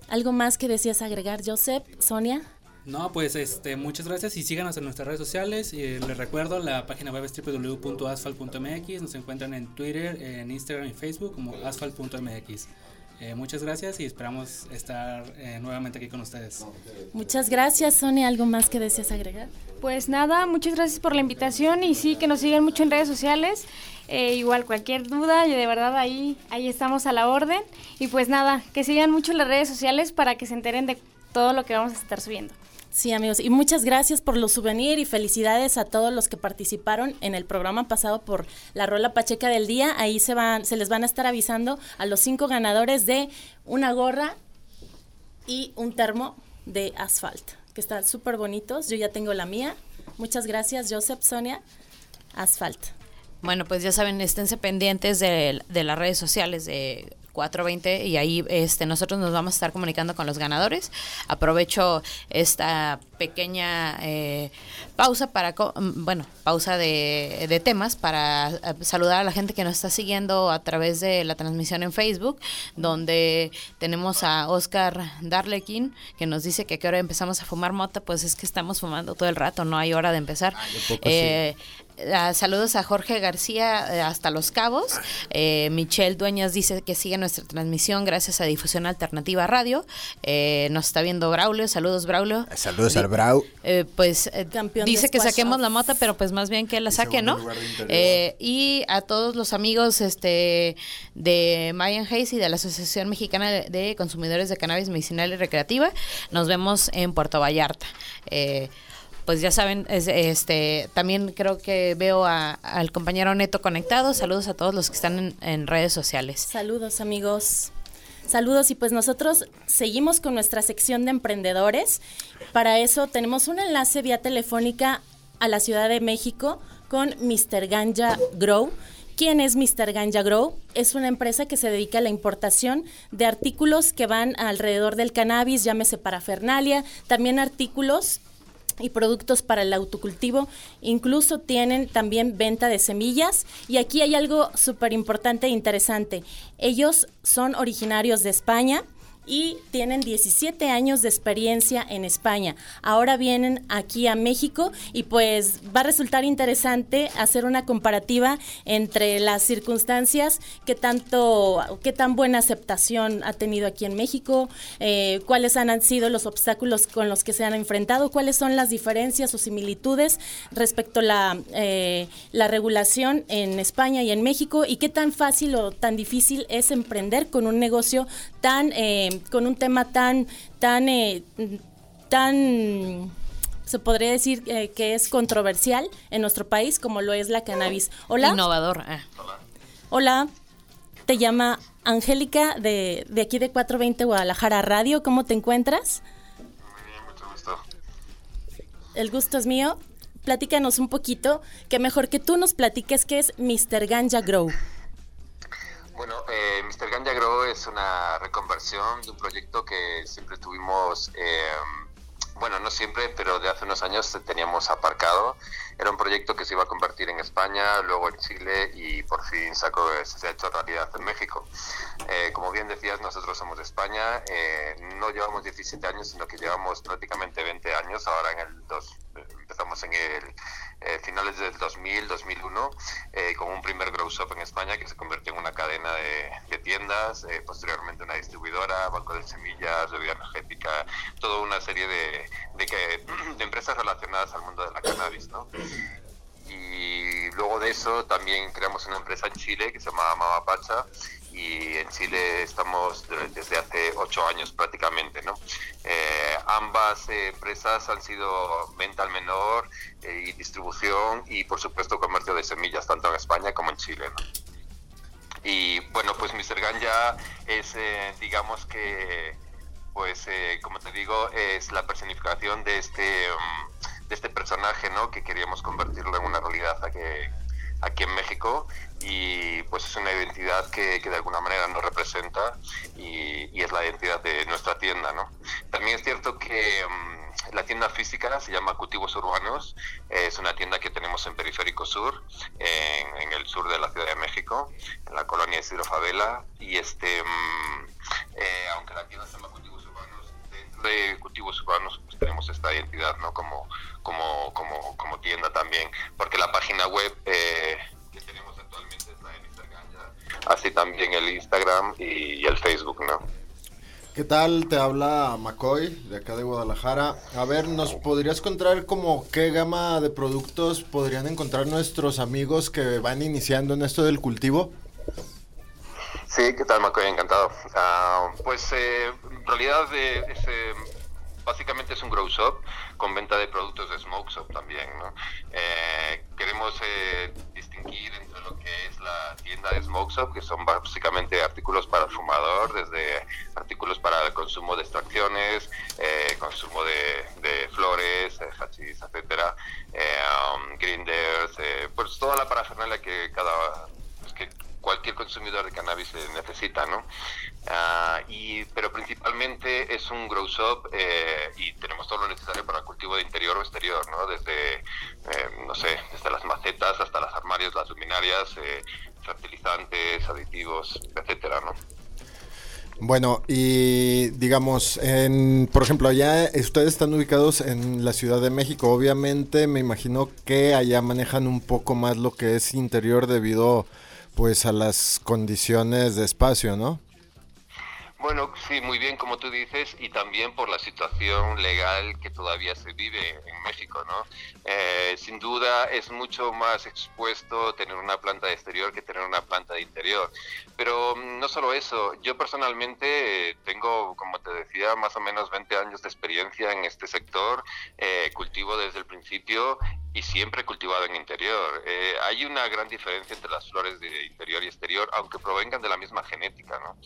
¿Algo más que decías agregar, Joseph, Sonia? No, pues este, muchas gracias y síganos en nuestras redes sociales. Y les recuerdo, la página web es www.asphalt.mx. Nos encuentran en Twitter, en Instagram y Facebook como asphalt.mx. Eh, muchas gracias y esperamos estar eh, nuevamente aquí con ustedes. Muchas gracias, Sonia. ¿Algo más que deseas agregar? Pues nada, muchas gracias por la invitación y sí, que nos sigan mucho en redes sociales. Eh, igual cualquier duda, de verdad ahí, ahí estamos a la orden. Y pues nada, que sigan mucho las redes sociales para que se enteren de todo lo que vamos a estar subiendo. Sí, amigos, y muchas gracias por los souvenirs y felicidades a todos los que participaron en el programa pasado por la Rola Pacheca del Día. Ahí se, van, se les van a estar avisando a los cinco ganadores de una gorra y un termo de asfalto, que están súper bonitos. Yo ya tengo la mía. Muchas gracias, Joseph, Sonia. Asfalto. Bueno, pues ya saben, esténse pendientes de, de las redes sociales de 4.20 y ahí este, nosotros nos vamos a estar comunicando con los ganadores. Aprovecho esta pequeña eh, pausa para, mm, bueno, pausa de, de, temas para eh, saludar a la gente que nos está siguiendo a través de la transmisión en Facebook, donde tenemos a Oscar Darlequín, que nos dice que a qué hora empezamos a fumar mota, pues es que estamos fumando todo el rato, no hay hora de empezar. eh, Ah, saludos a Jorge García eh, hasta Los Cabos. Eh, Michelle Dueñas dice que sigue nuestra transmisión gracias a Difusión Alternativa Radio. Eh, nos está viendo Braulio. Saludos, Braulio. Saludos al Brau. pues dice que saquemos la mota, pero pues más bien que la saque, ¿no? y a todos los amigos este de Mayan Hayes y de la Asociación Mexicana de Consumidores de Cannabis Medicinal y Recreativa. Nos vemos en Puerto Vallarta pues ya saben, este también creo que veo al compañero Neto conectado. Saludos a todos los que están en, redes sociales. Saludos amigos. Saludos y pues nosotros seguimos con nuestra sección de emprendedores. Para eso tenemos un enlace vía telefónica a la Ciudad de México con Mr. Ganja Grow. ¿Quién es Mr. Ganja Grow? Es una empresa que se dedica a la importación de artículos que van alrededor del cannabis, llámese parafernalia, también artículos y productos para el autocultivo. Incluso tienen también venta de semillas. Y aquí hay algo súper importante e interesante. Ellos son originarios de España y tienen 17 años de experiencia en España. Ahora vienen aquí a México y pues va a resultar interesante hacer una comparativa entre las circunstancias, qué tanto, qué tan buena aceptación ha tenido aquí en México, eh, cuáles han sido los obstáculos con los que se han enfrentado, cuáles son las diferencias o similitudes respecto a la, eh, la regulación en España y en México y qué tan fácil o tan difícil es emprender con un negocio tan eh, con un tema tan, tan, eh, tan se podría decir eh, que es controversial en nuestro país como lo es la cannabis. Hola. Innovador. Ah. Hola. Te llama Angélica de, de aquí de 420 Guadalajara Radio. ¿Cómo te encuentras? Muy bien, mucho gusto. El gusto es mío. Platícanos un poquito, que mejor que tú nos platiques qué es Mr. Ganja Grow. Bueno, eh, Mr. Ganja Grow es una reconversión de un proyecto que siempre tuvimos, eh, bueno, no siempre, pero de hace unos años teníamos aparcado. Era un proyecto que se iba a convertir en España, luego en Chile y por fin sacó, se ha hecho realidad en México. Eh, como bien decías, nosotros somos de España, eh, no llevamos 17 años, sino que llevamos prácticamente 20 años, ahora en el dos, empezamos en el eh, finales del 2000, 2001, eh, con un primer grow shop en España que se convirtió en una cadena de, tiendas, eh, posteriormente una distribuidora, banco de semillas, bebida energética, toda una serie de, de, que, de empresas relacionadas al mundo de la cannabis, ¿no? Y luego de eso también creamos una empresa en Chile que se llama Mamapacha y en Chile estamos desde hace ocho años prácticamente. ¿no? Eh, ambas empresas han sido venta al menor eh, y distribución y por supuesto comercio de semillas tanto en España como en Chile. ¿no? Y bueno, pues Mr. Ganja es, eh, digamos que, pues como te digo, es la personificación de este, um, de este personaje ¿no? que queríamos convertirlo en una realidad a que aquí en México y pues es una identidad que, que de alguna manera nos representa y, y, es la identidad de nuestra tienda, ¿no? También es cierto que um, la tienda física se llama Cultivos Urbanos, es una tienda que tenemos en Periférico Sur, en, el sur de la Ciudad de México, en la colonia Isidro Favela y este, um, eh, aunque la tienda se llama Cultivos Urbanos, dentro de Cultivos Urbanos pues tenemos esta identidad, ¿no? Como, como, como, como tienda también, porque la página web eh, que tenemos actualmente está en Instagram ya, así también el Instagram y, y, el Facebook, ¿no? ¿Qué tal? Te habla McCoy de acá de Guadalajara. A ver, ¿nos podrías contar como qué gama de productos podrían encontrar nuestros amigos que van iniciando en esto del cultivo? Sí, ¿qué tal McCoy? Encantado. Uh, pues eh, en realidad eh, es, eh, básicamente es un grow shop con venta de productos de smoke shop también. ¿no? Eh, queremos eh, distinguir entre lo que es la tienda de smoke shop, que son básicamente artículos para fumador, desde artículos para el consumo de extracciones, eh, consumo de, flores, hachís, etcétera, um, grinders, pues toda la parafernalia que cada pues cualquier consumidor de cannabis necesita, ¿no? Uh, y, pero principalmente es un grow shop eh, y tenemos todo lo necesario para el cultivo de interior o exterior, ¿no? Desde, eh, no sé, desde las macetas hasta los armarios, las luminarias, eh, fertilizantes, aditivos, etcétera, ¿no? Bueno, y digamos, en, por ejemplo, allá ustedes están ubicados en la Ciudad de México. Obviamente, me imagino que allá manejan un poco más lo que es interior debido pues a las condiciones de espacio, ¿no? Bueno, sí, muy bien, como tú dices, y también por la situación legal que todavía se vive en México, ¿no? Eh, sin duda es mucho más expuesto tener una planta de exterior que tener una planta de interior. Pero no solo eso, yo personalmente eh, tengo, como te decía, más o menos 20 años de experiencia en este sector, eh, cultivo desde el principio y siempre cultivado en interior. Eh, hay una gran diferencia entre las flores de interior y exterior, aunque provengan de la misma genética, ¿no?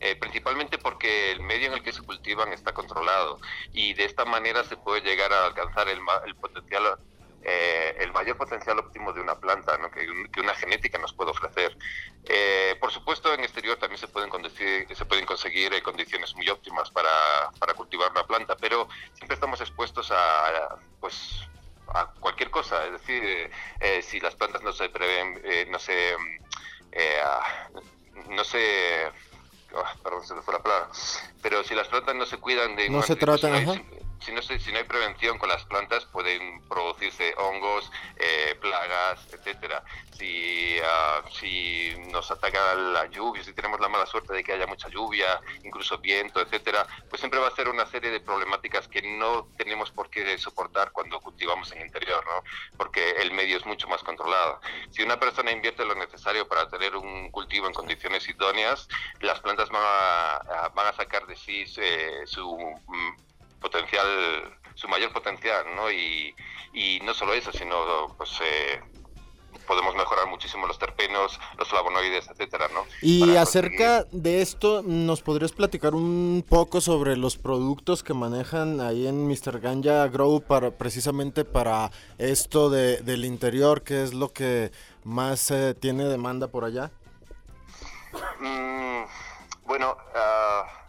Eh, principalmente porque el medio en el que se cultivan está controlado y de esta manera se puede llegar a alcanzar el, el potencial eh, el mayor potencial óptimo de una planta ¿no? que, una genética nos puede ofrecer. por supuesto, en exterior también se pueden, se pueden conseguir condiciones muy óptimas para, para, cultivar una planta, pero siempre estamos expuestos a, pues, a cualquier cosa. Es decir, eh, eh, si las plantas no se prevén, eh, no se, no se, oh, perdón, se me fue la palabra, pero si las plantas no se cuidan de... No se tratan, si no, hay prevención con las plantas, pueden producirse hongos, eh, plagas, etcétera. Si, uh, si nos ataca la lluvia, si tenemos la mala suerte de que haya mucha lluvia, incluso viento, etcétera, pues siempre va a ser una serie de problemáticas que no tenemos por qué soportar cuando cultivamos en interior, ¿no? Porque el medio es mucho más controlado. Si una persona invierte lo necesario para tener un cultivo en condiciones idóneas, las plantas van a, van sacar de sí eh, su mm, potencial, su mayor potencial, ¿no? Y, y no solo eso, sino pues eh, podemos mejorar muchísimo los terpenos, los flavonoides, etcétera, ¿no? Y acerca de esto, ¿nos podrías platicar un poco sobre los productos que manejan ahí en Mr. Ganja Grow para precisamente para esto de, del interior, qué es lo que más eh, tiene demanda por allá? Mm, bueno, uh,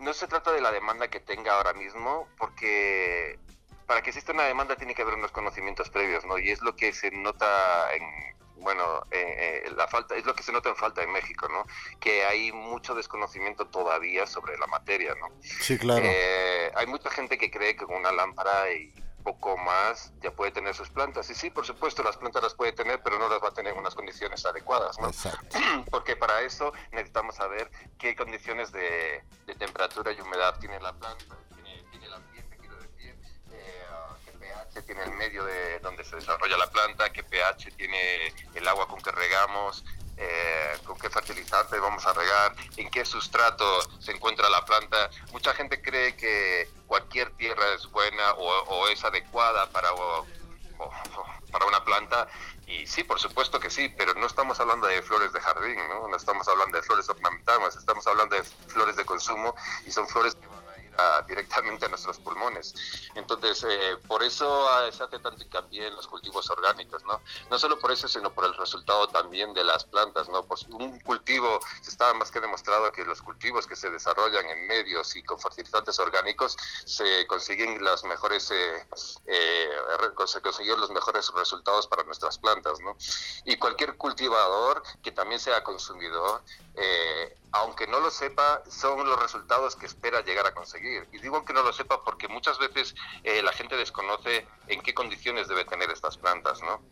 no se trata de la demanda que tenga ahora mismo, porque para que exista una demanda tiene que haber unos conocimientos previos, ¿no? Y es lo que se nota en, bueno, eh, eh, la falta, es lo que se nota en falta en México, ¿no? Que hay mucho desconocimiento todavía sobre la materia, ¿no? Sí, claro. Eh, hay mucha gente que cree que con una lámpara y poco más ya puede tener sus plantas. Y sí, por supuesto, las plantas las puede tener, pero no las va a tener en unas condiciones adecuadas, ¿no? Porque para eso necesitamos saber qué condiciones de, temperatura y humedad tiene la planta, tiene, el ambiente, quiero decir, eh, qué pH tiene el medio de donde se desarrolla la planta, qué pH tiene el agua con que regamos, eh, con qué fertilizante vamos a regar, en qué sustrato se encuentra la planta. Mucha gente cree que cualquier tierra es buena o, es adecuada para, para una planta y sí, por supuesto que sí, pero no estamos hablando de flores de jardín, ¿no? Estamos hablando de flores ornamentales, estamos hablando de flores de consumo y son flores directamente a nuestros pulmones. Entonces, eh, por eso ah, se hace tanto hincapié en los cultivos orgánicos, ¿no? No solo por eso, sino por el resultado también de las plantas, ¿no? Pues un cultivo, está más que demostrado que los cultivos que se desarrollan en medios y con fertilizantes orgánicos se consiguen las mejores, eh, eh, se consiguen los mejores resultados para nuestras plantas, ¿no? Y cualquier cultivador que también sea consumidor, aunque no lo sepa, son los resultados que espera llegar a conseguir. Y digo que no lo sepa porque muchas veces eh, la gente desconoce en qué condiciones debe tener estas plantas, ¿no?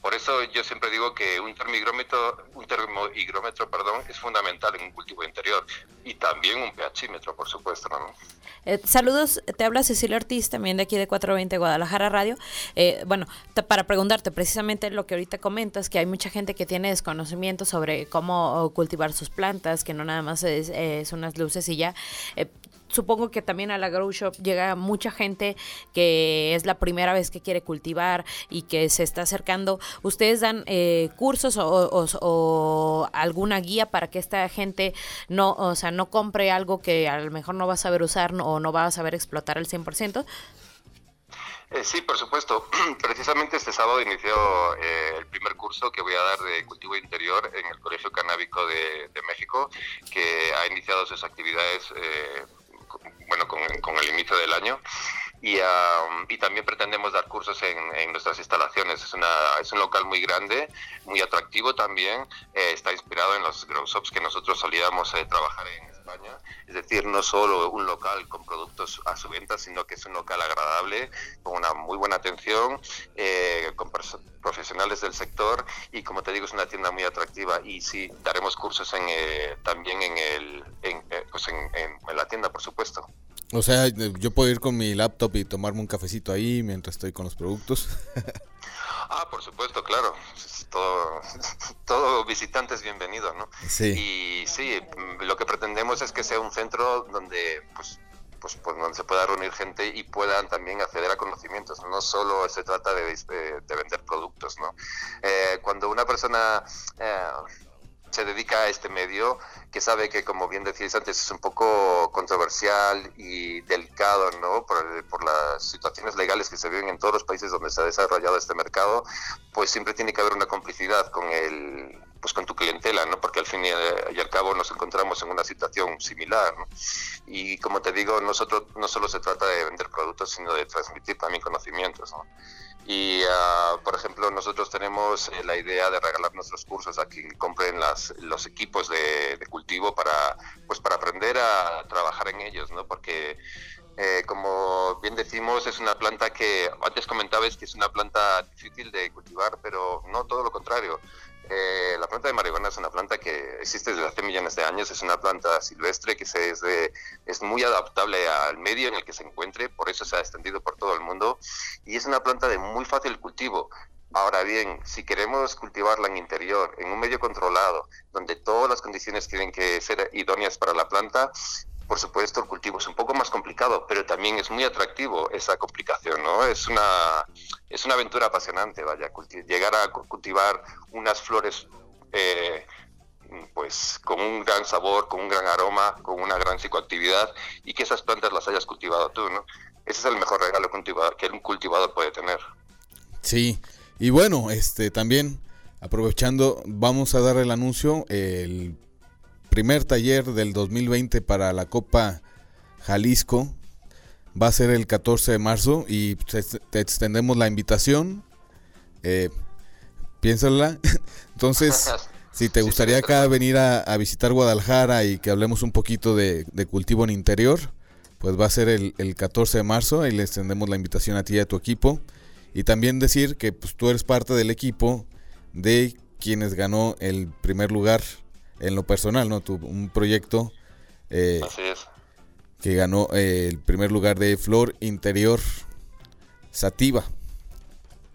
Por eso yo siempre digo que un termogrómetro, un termohigrómetro, perdón, es fundamental en un cultivo interior y también un pHímetro, por supuesto, ¿no? Eh, saludos, te habla Cecilia Ortiz, también de aquí de 420 Guadalajara Radio. Eh, bueno, para preguntarte precisamente lo que ahorita comentas, que hay mucha gente que tiene desconocimiento sobre cómo cultivar sus plantas, que no nada más es, unas luces y ya. Eh, supongo que también a la Grow Shop llega mucha gente que es la primera vez que quiere cultivar y que se está acercando. ¿Ustedes dan eh, cursos o, alguna guía para que esta gente no, o sea, no compre algo que a lo mejor no va a saber usar o no va a saber explotar al 100%? Eh, sí, por supuesto. Precisamente este sábado inició eh, el primer curso que voy a dar de cultivo interior en el Colegio Canábico de, México, que ha iniciado sus actividades eh, bueno, con, el inicio del año. Y, y, también pretendemos dar cursos en, nuestras instalaciones. Es, una, es un local muy grande, muy atractivo también. está inspirado en los grow shops que nosotros solíamos trabajar en es decir, no solo un local con productos a su venta, sino que es un local agradable, con una muy buena atención, eh, con profesionales del sector y como te digo es una tienda muy atractiva y sí, daremos cursos en, eh, también en, el, en, eh, pues en, en la tienda, por supuesto. O sea, yo puedo ir con mi laptop y tomarme un cafecito ahí mientras estoy con los productos. ah, por supuesto, claro todo, todo visitante es bienvenido, ¿no? Sí. Y sí, lo que pretendemos es que sea un centro donde, pues, pues, pues, donde se pueda reunir gente y puedan también acceder a conocimientos. No, solo se trata de, vender productos, ¿no? Eh, cuando una persona eh, se dedica a este medio, que sabe que, como bien decíais antes, es un poco controversial y delicado, ¿no? Por, por, las situaciones legales que se viven en todos los países donde se ha desarrollado este mercado, pues siempre tiene que haber una complicidad con el pues con tu clientela, ¿no? Porque al fin y al cabo nos encontramos en una situación similar, ¿no? Y como te digo, nosotros no solo se trata de vender productos, sino de transmitir también conocimientos, ¿no? Y, uh, por ejemplo, nosotros tenemos eh, la idea de regalar nuestros cursos a quien compren las, los equipos de, cultivo para, pues, para aprender a trabajar en ellos, ¿no? Porque, eh, como bien decimos, es una planta que, antes comentabas que es una planta difícil de cultivar, pero no todo lo contrario. Eh, la planta de marihuana es una planta que existe desde hace millones de años, es una planta silvestre que es, es muy adaptable al medio en el que se encuentre, por eso se ha extendido por todo el mundo y es una planta de muy fácil cultivo. Ahora bien, si queremos cultivarla en interior, en un medio controlado, donde todas las condiciones tienen que ser idóneas para la planta, por supuesto, el cultivo es un poco más complicado, pero también es muy atractivo esa complicación, ¿no? Es una, es una aventura apasionante, vaya, llegar a cultivar unas flores eh, pues con un gran sabor, con un gran aroma, con una gran psicoactividad y que esas plantas las hayas cultivado tú, ¿no? Ese es el mejor regalo que un cultivador puede tener. Sí, y bueno, este también aprovechando, vamos a dar el anuncio el primer taller del 2020 para la Copa Jalisco va a ser el 14 de marzo y te extendemos la invitación. Eh, piénsala. Entonces, si te gustaría acá venir a, visitar Guadalajara y que hablemos un poquito de, cultivo en interior, pues va a ser el, 14 de marzo y le extendemos la invitación a ti y a tu equipo. Y también decir que pues, tú eres parte del equipo de quienes ganó el primer lugar en lo personal, ¿no? Tu, un proyecto eh, que ganó eh, el primer lugar de Flor Interior Sativa.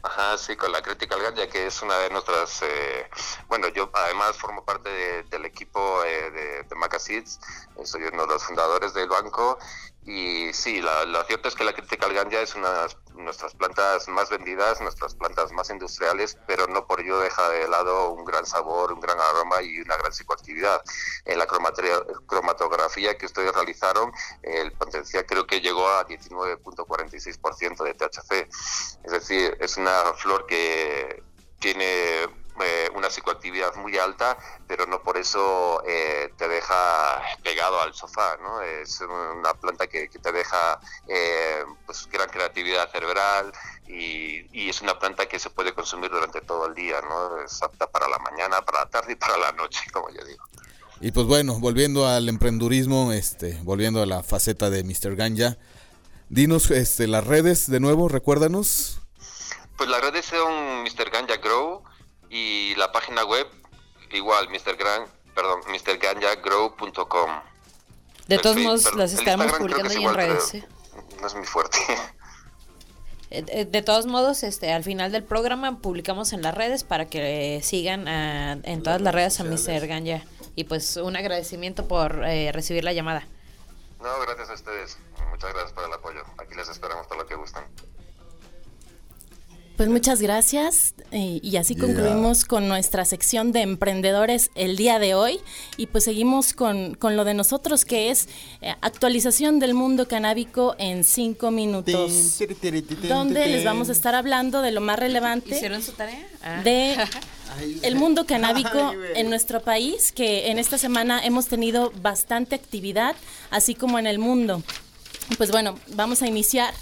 Ajá, sí, con la Critical Ganja, que es una de nuestras... Eh, bueno, yo además formo parte del equipo de, de Macaseeds, soy uno de los fundadores del banco y sí, la, lo cierto es que la Critical Ganja es una de nuestras plantas más vendidas, nuestras plantas más industriales, pero no por ello deja de lado un gran sabor, un gran aroma y una gran psicoactividad. En la cromatografía que ustedes realizaron, el potencial creo que llegó a 19.46% de THC. Es decir, es una flor que tiene eh, una psicoactividad muy alta, pero no por eso eh, te deja pegado al sofá, ¿no? Es una planta que, te deja eh, pues gran creatividad cerebral y, y, es una planta que se puede consumir durante todo el día, ¿no? Es apta para la mañana, para la tarde y para la noche, como yo digo. Y pues bueno, volviendo al emprendurismo, este, volviendo a la faceta de Mr. Ganja, dinos este, las redes de nuevo, recuérdanos. Pues las redes son Mr. Ganja Grow, y la página web igual Mr. Gran, perdón, mrganjagrow.com. De todos modos las estaremos publicando ahí en redes. No es muy fuerte. Eh, eh, de todos modos, este, al final del programa publicamos en las redes para que sigan en todas las redes a Mr. Ganja. Y pues un agradecimiento por eh, recibir la llamada. No, gracias a ustedes. Muchas gracias por el apoyo. Aquí les esperamos para lo que gustan. Pues muchas gracias eh, y así concluimos con nuestra sección de emprendedores el día de hoy y pues seguimos con, con lo de nosotros que es eh, actualización del mundo canábico en cinco minutos donde les vamos a estar hablando de lo más relevante ¿Hicieron su tarea? Ah. de el mundo canábico en nuestro país que en esta semana hemos tenido bastante actividad así como en el mundo. Pues bueno, vamos a iniciar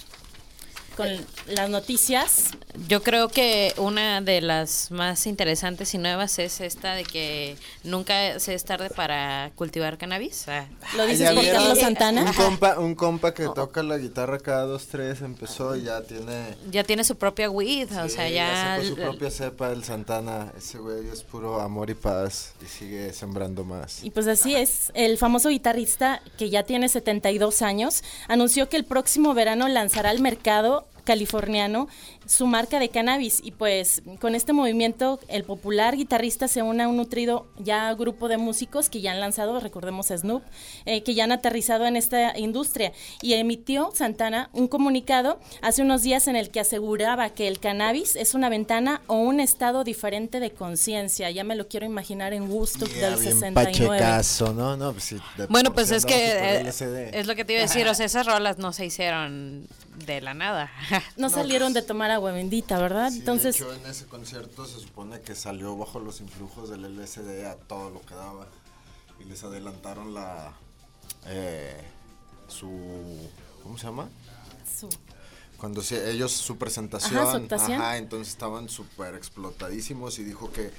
con las noticias. Yo creo que una de las más interesantes y nuevas es esta de que nunca se es tarde para cultivar cannabis. Ah. ¿Lo dices por Carlos Santana? Un compa, un compa que toca la guitarra cada dos, tres empezó y ya tiene... Ya tiene su propia weed, o sea, ya... su propia cepa el Santana. Ese güey es puro amor y paz y sigue sembrando más. Y pues así es, el famoso guitarrista que ya tiene 72 años anunció que el próximo verano lanzará al mercado californiano su marca de cannabis y pues con este movimiento el popular guitarrista se une a un nutrido ya grupo de músicos que ya han lanzado, recordemos a Snoop, eh, que ya han aterrizado en esta industria y emitió Santana un comunicado hace unos días en el que aseguraba que el cannabis es una ventana o un estado diferente de conciencia, ya me lo quiero imaginar en gusto del 69. ¿no? no pues bueno, pues es que eh, es lo que te iba a decir, o sea, esas rolas no se hicieron de la nada. no, salieron pues de tomar agua bendita, ¿verdad? Entonces, de hecho, en ese concierto se supone que salió bajo los influjos del LSD a todo lo que daba y les adelantaron la eh, su ¿cómo se llama? Su cuando ellos su presentación, ajá, entonces estaban súper explotadísimos y dijo que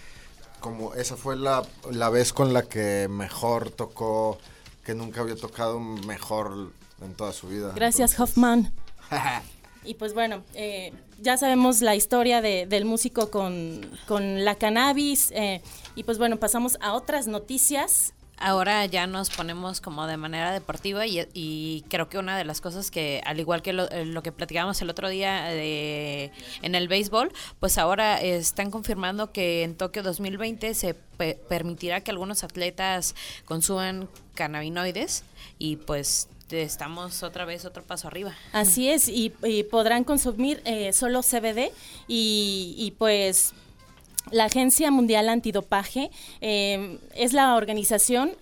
como esa fue la, la vez con la que mejor tocó, que nunca había tocado mejor en toda su vida. Gracias Hoffman. Y pues bueno, eh, ya sabemos la historia de, del músico con, con la cannabis. Eh, y pues bueno, pasamos a otras noticias. Ahora ya nos ponemos como de manera deportiva y, creo que una de las cosas que, al igual que lo, eh, que platicábamos el otro día de, en el béisbol, pues ahora están confirmando que en Tokio 2020 se permitirá que algunos atletas consuman cannabinoides y pues estamos otra vez otro paso arriba. Así es, y, podrán consumir eh, solo CBD y, y pues la Agencia Mundial Antidopaje eh, es la organización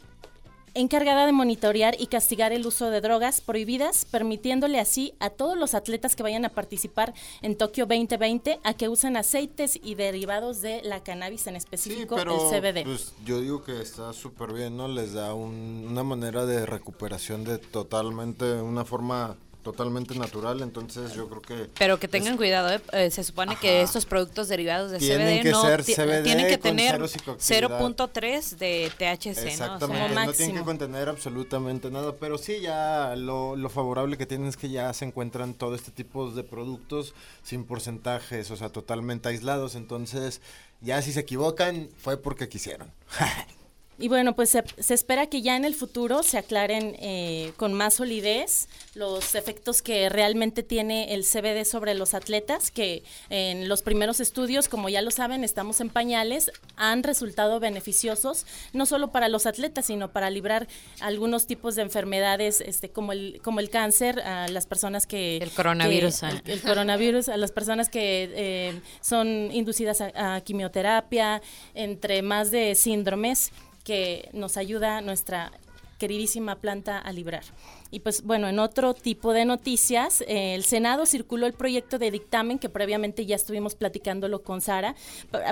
encargada de monitorear y castigar el uso de drogas prohibidas, permitiéndole así a todos los atletas que vayan a participar en Tokio 2020 a que usen aceites y derivados de la cannabis, en específico el CBD. Pues, yo digo que está súper bien, ¿no? Les da una manera de recuperación de totalmente, una forma totalmente natural, entonces yo creo que... Pero que tengan cuidado, ¿eh? Eh, se supone que estos productos derivados de CBD no tienen que tener 0.3 de THC, Exactamente, ¿no? no tienen que contener absolutamente nada, pero sí ya lo, lo favorable que tienen es que ya se encuentran todo este tipo de productos sin porcentajes, o sea, totalmente aislados, entonces ya si se equivocan fue porque quisieron. Y bueno, pues se, espera que ya en el futuro se aclaren eh, con más solidez los efectos que realmente tiene el CBD sobre los atletas, que en los primeros estudios, como ya lo saben, estamos en pañales, han resultado beneficiosos, no solo para los atletas, sino para librar algunos tipos de enfermedades, este, como el, como el cáncer, a las personas que... El coronavirus. Ah. el, coronavirus, a las personas que eh, son inducidas a quimioterapia, entre más de síndromes que nos ayuda nuestra queridísima planta a librar. Y pues bueno, en otro tipo de noticias, eh, el Senado circuló el proyecto de dictamen que previamente ya estuvimos platicándolo con Sara,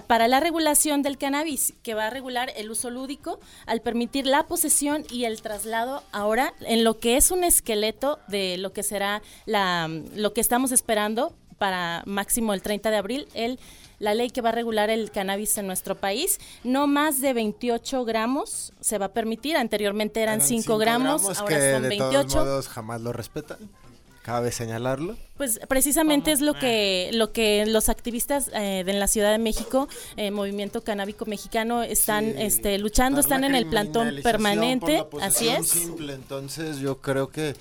para la regulación del cannabis, que va a regular el uso lúdico al permitir la posesión y el traslado ahora en lo que es un esqueleto de lo que será la, lo que estamos esperando para máximo el 30 de abril, el la ley que va a regular el cannabis en nuestro país. No más de 28 gramos se va a permitir. Anteriormente eran, 5 gramos, ahora son 28. De todos modos jamás lo respetan. Cabe señalarlo. Pues precisamente es lo que lo que los activistas eh, de la Ciudad de México, eh, Movimiento Canábico Mexicano, están este, luchando, están en el plantón permanente. Así es. Simple. Entonces yo creo que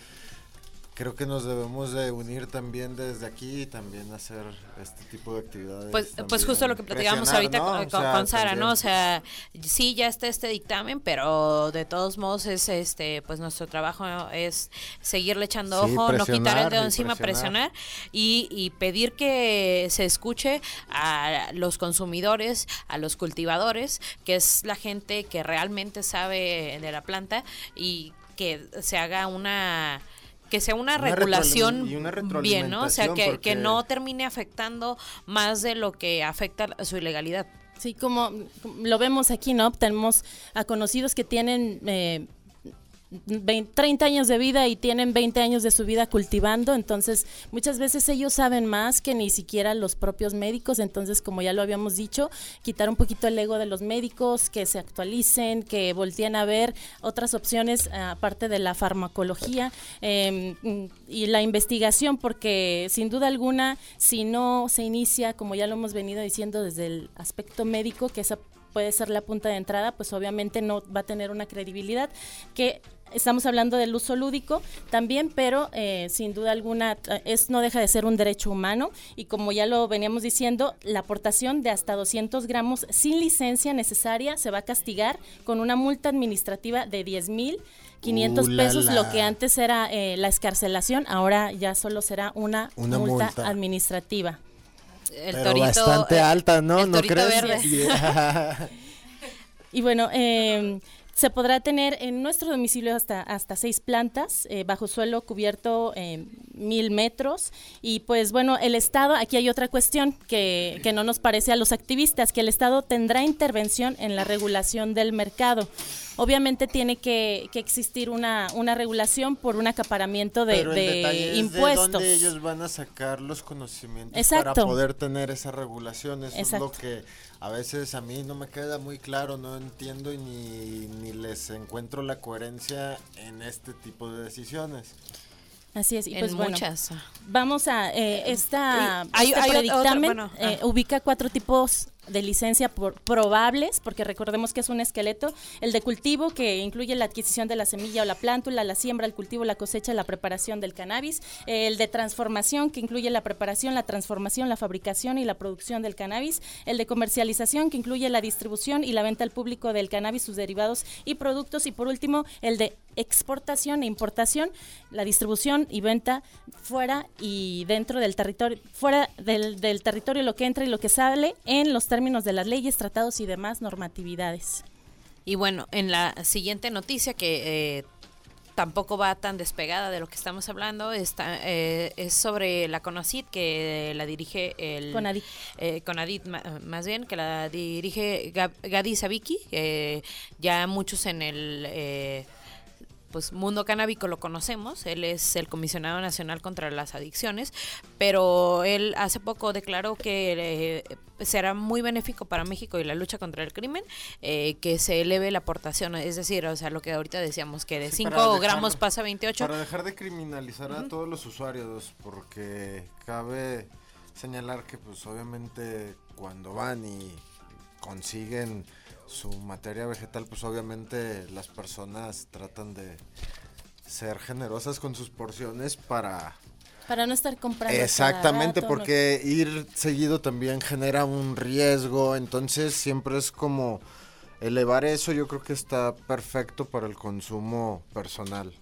creo que nos debemos de unir también desde aquí y también hacer este tipo de actividades. Pues, pues justo lo que platicábamos ahorita con, Sara, ¿no? O sea, sí ya está este dictamen, pero de todos modos es este, pues nuestro trabajo es seguirle echando ojo, no quitar el dedo encima, presionar, y, y pedir que se escuche a los consumidores, a los cultivadores, que es la gente que realmente sabe de la planta y que se haga una que sea una, regulación bien, ¿no? O sea, que, que no termine afectando más de lo que afecta a su ilegalidad. Sí, como lo vemos aquí, ¿no? Tenemos a conocidos que tienen eh, 30 años de vida y tienen 20 años de su vida cultivando, entonces muchas veces ellos saben más que ni siquiera los propios médicos, entonces como ya lo habíamos dicho, quitar un poquito el ego de los médicos, que se actualicen, que volteen a ver otras opciones aparte de la farmacología em, y la investigación, porque sin duda alguna, si no se inicia, como ya lo hemos venido diciendo desde el aspecto médico, que esa puede ser la punta de entrada, pues obviamente no va a tener una credibilidad que estamos hablando del uso lúdico también, pero eh, sin duda alguna es no deja de ser un derecho humano y como ya lo veníamos diciendo, la aportación de hasta 200 gramos sin licencia necesaria se va a castigar con una multa administrativa de 10 mil 500 pesos, lo que antes era eh, la escarcelación, ahora ya solo será una, multa, administrativa. Pero bastante eh, alta, ¿no? ¿No crees? y bueno, eh, se podrá tener en nuestro domicilio hasta, hasta seis plantas, eh, bajo suelo cubierto eh, mil metros. Y pues bueno, el Estado, aquí hay otra cuestión que, que no nos parece a los activistas, que el Estado tendrá intervención en la regulación del mercado. Obviamente tiene que, que existir una, una regulación por un acaparamiento de, de impuestos. de dónde ellos van a sacar los conocimientos para poder tener esa regulación. Eso es lo que a veces a mí no me queda muy claro, no entiendo y ni, ni les encuentro la coherencia en este tipo de decisiones. Así es, y pues muchas. vamos a eh, esta, hay, este dictamen eh, ah. ubica cuatro tipos de licencia por, probables, porque recordemos que es un esqueleto, el de cultivo que incluye la adquisición de la semilla o la plántula, la siembra, el cultivo, la cosecha, la preparación del cannabis, el de transformación que incluye la preparación, la transformación, la fabricación y la producción del cannabis, el de comercialización que incluye la distribución y la venta al público del cannabis, sus derivados y productos y por último el de exportación e importación, la distribución y venta fuera y dentro del territorio, fuera del, del territorio lo que entra y lo que sale en los términos de las leyes, tratados y demás normatividades. Y bueno, en la siguiente noticia que eh, tampoco va tan despegada de lo que estamos hablando, está, eh, es sobre la CONACID que la dirige el... CONADIT. Eh, CONADIT más bien, que la dirige Gadi Sabiki, ya muchos en el pues mundo canábico lo conocemos, él es el comisionado nacional contra las adicciones, pero él hace poco declaró que eh, será muy benéfico para México y la lucha contra el crimen eh, que se eleve la aportación, es decir, o sea, lo que ahorita decíamos que de 5 gramos pasa a 28. Para dejar de criminalizar a todos los usuarios, porque cabe señalar que pues obviamente cuando van y consiguen su materia vegetal, pues obviamente las personas tratan de ser generosas con sus porciones para... Para no estar comprando. Exactamente, porque ir seguido también genera un riesgo, entonces siempre es como elevar eso, yo creo que está perfecto para el consumo personal.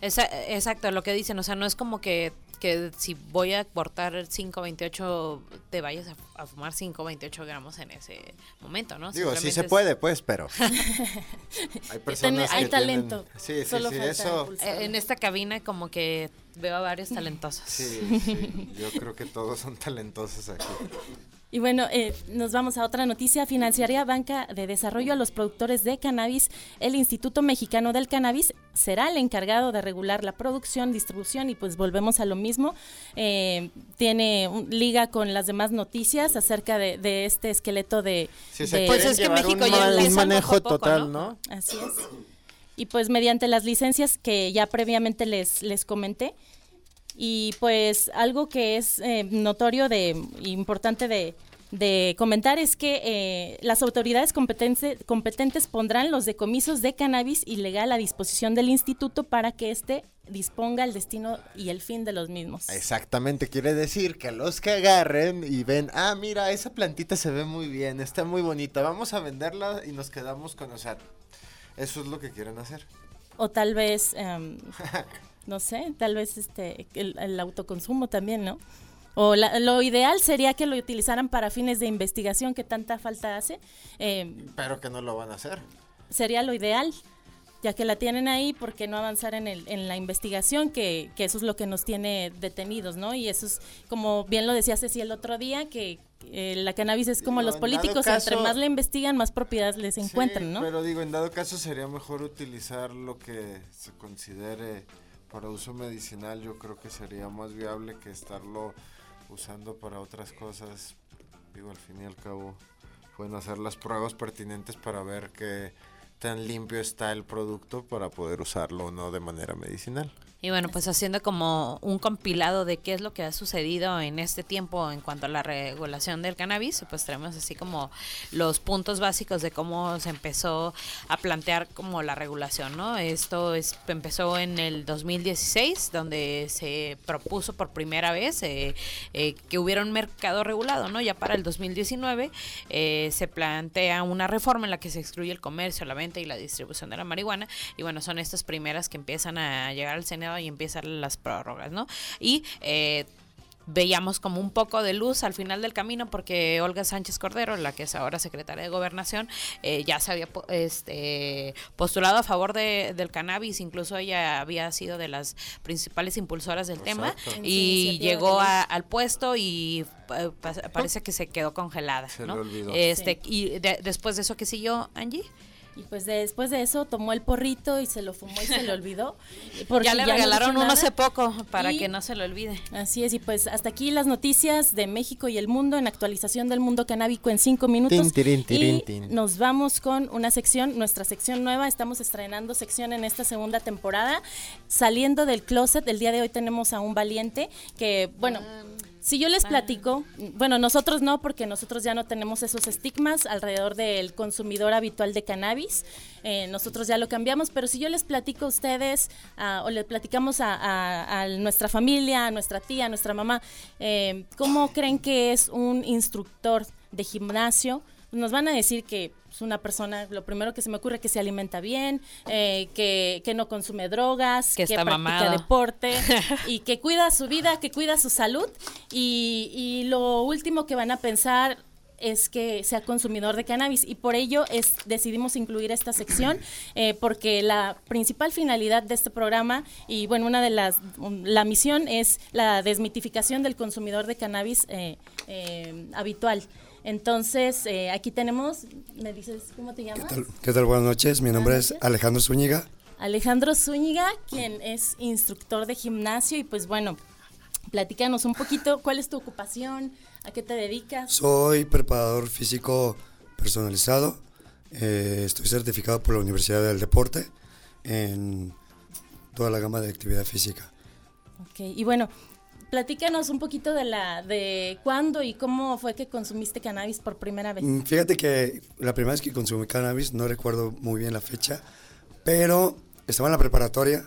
exacto, lo que dicen, o sea, no es como que que si voy a cortar 5.28, te vayas a, fumar 5.28 gramos en ese momento, ¿no? Digo, sí se puede, pues, pero hay personas Hay talento. Sí, sí, sí, eso. Eh, en esta cabina como que veo a varios talentosos. Sí, sí, yo creo que todos son talentosos aquí. Y bueno, eh, nos vamos a otra noticia. Financiaría Banca de Desarrollo a los productores de cannabis. El Instituto Mexicano del Cannabis será el encargado de regular la producción, distribución y pues volvemos a lo mismo. Eh, tiene liga con las demás noticias acerca de, este esqueleto de... pues es que México ya un manejo total, ¿no? Así es. Y pues mediante las licencias que ya previamente les, les comenté, y pues algo que es eh, notorio de importante de, comentar es que eh, las autoridades competentes, competentes pondrán los decomisos de cannabis ilegal a disposición del instituto para que éste disponga el destino y el fin de los mismos. Exactamente, quiere decir que los que agarren y ven, ah, mira, esa plantita se ve muy bien, está muy bonita, vamos a venderla y nos quedamos con, o sea, eso es lo que quieren hacer. O tal vez... Em, no sé, tal vez este el, autoconsumo también, ¿no? O lo ideal sería que lo utilizaran para fines de investigación que tanta falta hace. Eh, Pero que no lo van a hacer. Sería lo ideal, ya que la tienen ahí, ¿por qué no avanzar en, el, en la investigación? Que, que, eso es lo que nos tiene detenidos, ¿no? Y eso es, como bien lo decía Ceci el otro día, que eh, la cannabis es como los políticos, entre más le investigan, más propiedades les encuentran, ¿no? Pero digo, en dado caso sería mejor utilizar lo que se considere para uso medicinal yo creo que sería más viable que estarlo usando para otras cosas. Digo, al fin y al cabo pueden hacer las pruebas pertinentes para ver que tan limpio está el producto para poder usarlo o no de manera medicinal. Y bueno, pues haciendo como un compilado de qué es lo que ha sucedido en este tiempo en cuanto a la regulación del cannabis, pues tenemos así como los puntos básicos de cómo se empezó a plantear como la regulación, ¿no? Esto es, empezó en el 2016, donde se propuso por primera vez eh, eh, que hubiera un mercado regulado, ¿no? Ya para el 2019 eh, se plantea una reforma en la que se excluye el comercio, la venta y la distribución de la marihuana, y bueno, son estas primeras que empiezan a llegar al Senado y empiezan las prórrogas, ¿no? Y eh, veíamos como un poco de luz al final del camino porque Olga Sánchez Cordero, la que es ahora secretaria de Gobernación, eh, ya se había este, postulado a favor de, del cannabis, incluso ella había sido de las principales impulsoras del tema y llegó al puesto y eh, parece que se quedó congelada. Se ¿no? olvidó. Este, Y después de eso, ¿qué siguió, Angie? Y pues después de eso tomó el porrito y se lo fumó y se le olvidó. Porque ya le regalaron uno hace poco para que no se lo olvide. Así es, y pues hasta aquí las noticias de México y el mundo en actualización del mundo canábico en cinco minutos. y nos vamos con una sección, nuestra sección nueva. Estamos estrenando sección en esta segunda temporada. Saliendo del closet, el día de hoy tenemos a un valiente que, bueno... Si yo les platico, bueno, nosotros no, porque nosotros ya no tenemos esos estigmas alrededor del consumidor habitual de cannabis, eh, nosotros ya lo cambiamos, pero si yo les platico a ustedes ah, o les platicamos a, nuestra familia, a nuestra tía, a nuestra mamá, eh, ¿cómo creen que es un instructor de gimnasio? Nos van a decir que una persona, lo primero que se me ocurre, que se alimenta bien, eh, que, que, no consume drogas, que, practica deporte y que cuida su vida, que cuida su salud. Y, y lo último que van a pensar es que sea consumidor de cannabis. Y por ello es decidimos incluir esta sección eh, porque la principal finalidad de este programa y bueno una de las la misión es la desmitificación del consumidor de cannabis eh, habitual entonces, eh, aquí tenemos, me dices, ¿cómo te llamas? ¿Qué tal? Buenas noches, mi nombre es Alejandro Zúñiga. Alejandro Zúñiga, quien es instructor de gimnasio y pues bueno, platícanos un poquito, ¿cuál es tu ocupación? ¿A qué te dedicas? Soy preparador físico personalizado, eh, estoy certificado por la Universidad del Deporte en toda la gama de actividad física. Ok, y bueno, Platícanos un poquito de la de cuándo y cómo fue que consumiste cannabis por primera vez. Mm, fíjate que la primera vez que consumí cannabis, no recuerdo muy bien la fecha, pero estaba en la preparatoria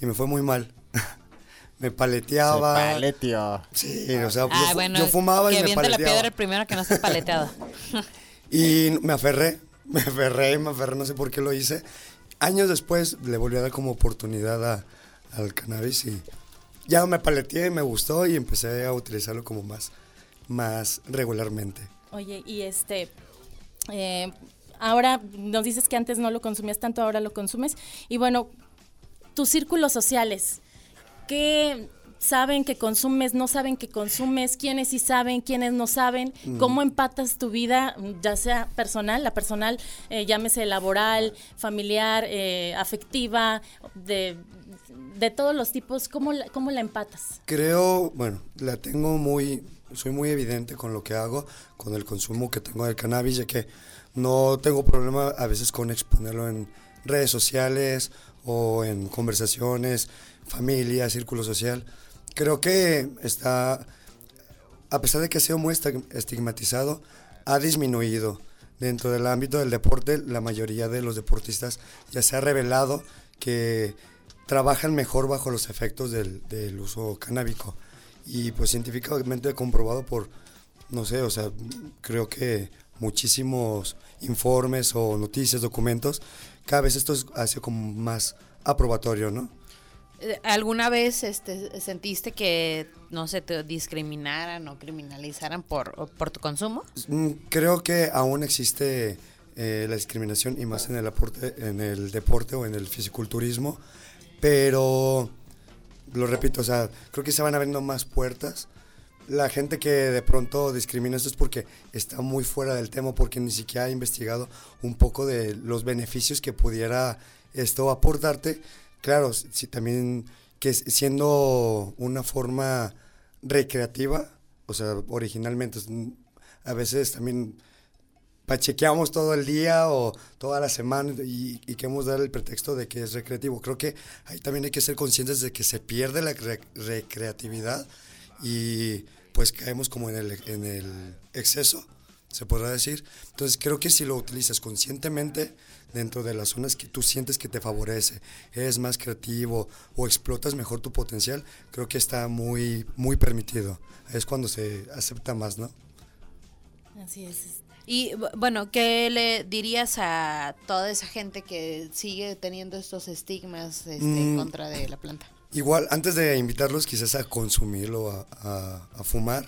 y me fue muy mal. me paleteaba. Se paleteó. Sí, o sea, ah, yo, fumaba y me paleteaba. la piedra el primero que no se paleteado. y me aferré, me aferré, me aferré, no sé por qué lo hice. Años después le volví a dar como oportunidad al cannabis y ya me paleteé, me gustó y empecé a utilizarlo como más, más regularmente. Oye, y este, eh, ahora nos dices que antes no lo consumías tanto, ahora lo consumes. Y bueno, tus círculos sociales, ¿qué saben que consumes, no saben que consumes, quiénes sí saben, quiénes no saben, mm. cómo empatas tu vida, ya sea personal, la personal, eh, llámese laboral, familiar, eh, afectiva, de de todos los tipos, ¿cómo la, ¿cómo la empatas? Creo, bueno, la tengo muy, soy muy evidente con lo que hago, con el consumo que tengo del cannabis, ya que no tengo problema a veces con exponerlo en redes sociales o en conversaciones, familia, círculo social. Creo que está, a pesar de que sea muy estigmatizado, ha disminuido. Dentro del ámbito del deporte, la mayoría de los deportistas ya se ha revelado que trabajan mejor bajo los efectos del, del uso canábico. Y pues científicamente comprobado por, no sé, o sea, creo que muchísimos informes o noticias, documentos, cada vez esto hace como más aprobatorio, ¿no? Eh, ¿Alguna vez este, sentiste que, no se te discriminaran o criminalizaran por, por tu consumo? Mm, creo que aún existe eh, la discriminación y más en el, aporte, en el deporte o en el fisiculturismo. Pero, lo repito, o sea, creo que se van abriendo más puertas. La gente que de pronto discrimina esto es porque está muy fuera del tema, porque ni siquiera ha investigado un poco de los beneficios que pudiera esto aportarte. Claro, si también que siendo una forma recreativa, o sea, originalmente, a veces también pachequeamos todo el día o toda la semana y, y queremos dar el pretexto de que es recreativo. Creo que ahí también hay que ser conscientes de que se pierde la recreatividad y pues caemos como en el, exceso, se podrá decir. Entonces creo que si lo utilizas conscientemente dentro de las zonas que tú sientes que te favorece, eres más creativo o explotas mejor tu potencial, creo que está muy, muy permitido. Es cuando se acepta más, ¿no? Así es. Y bueno, ¿qué le dirías a toda esa gente que sigue teniendo estos estigmas este, en mm. contra de la planta? Igual, antes de invitarlos quizás a consumirlo, a, a, fumar,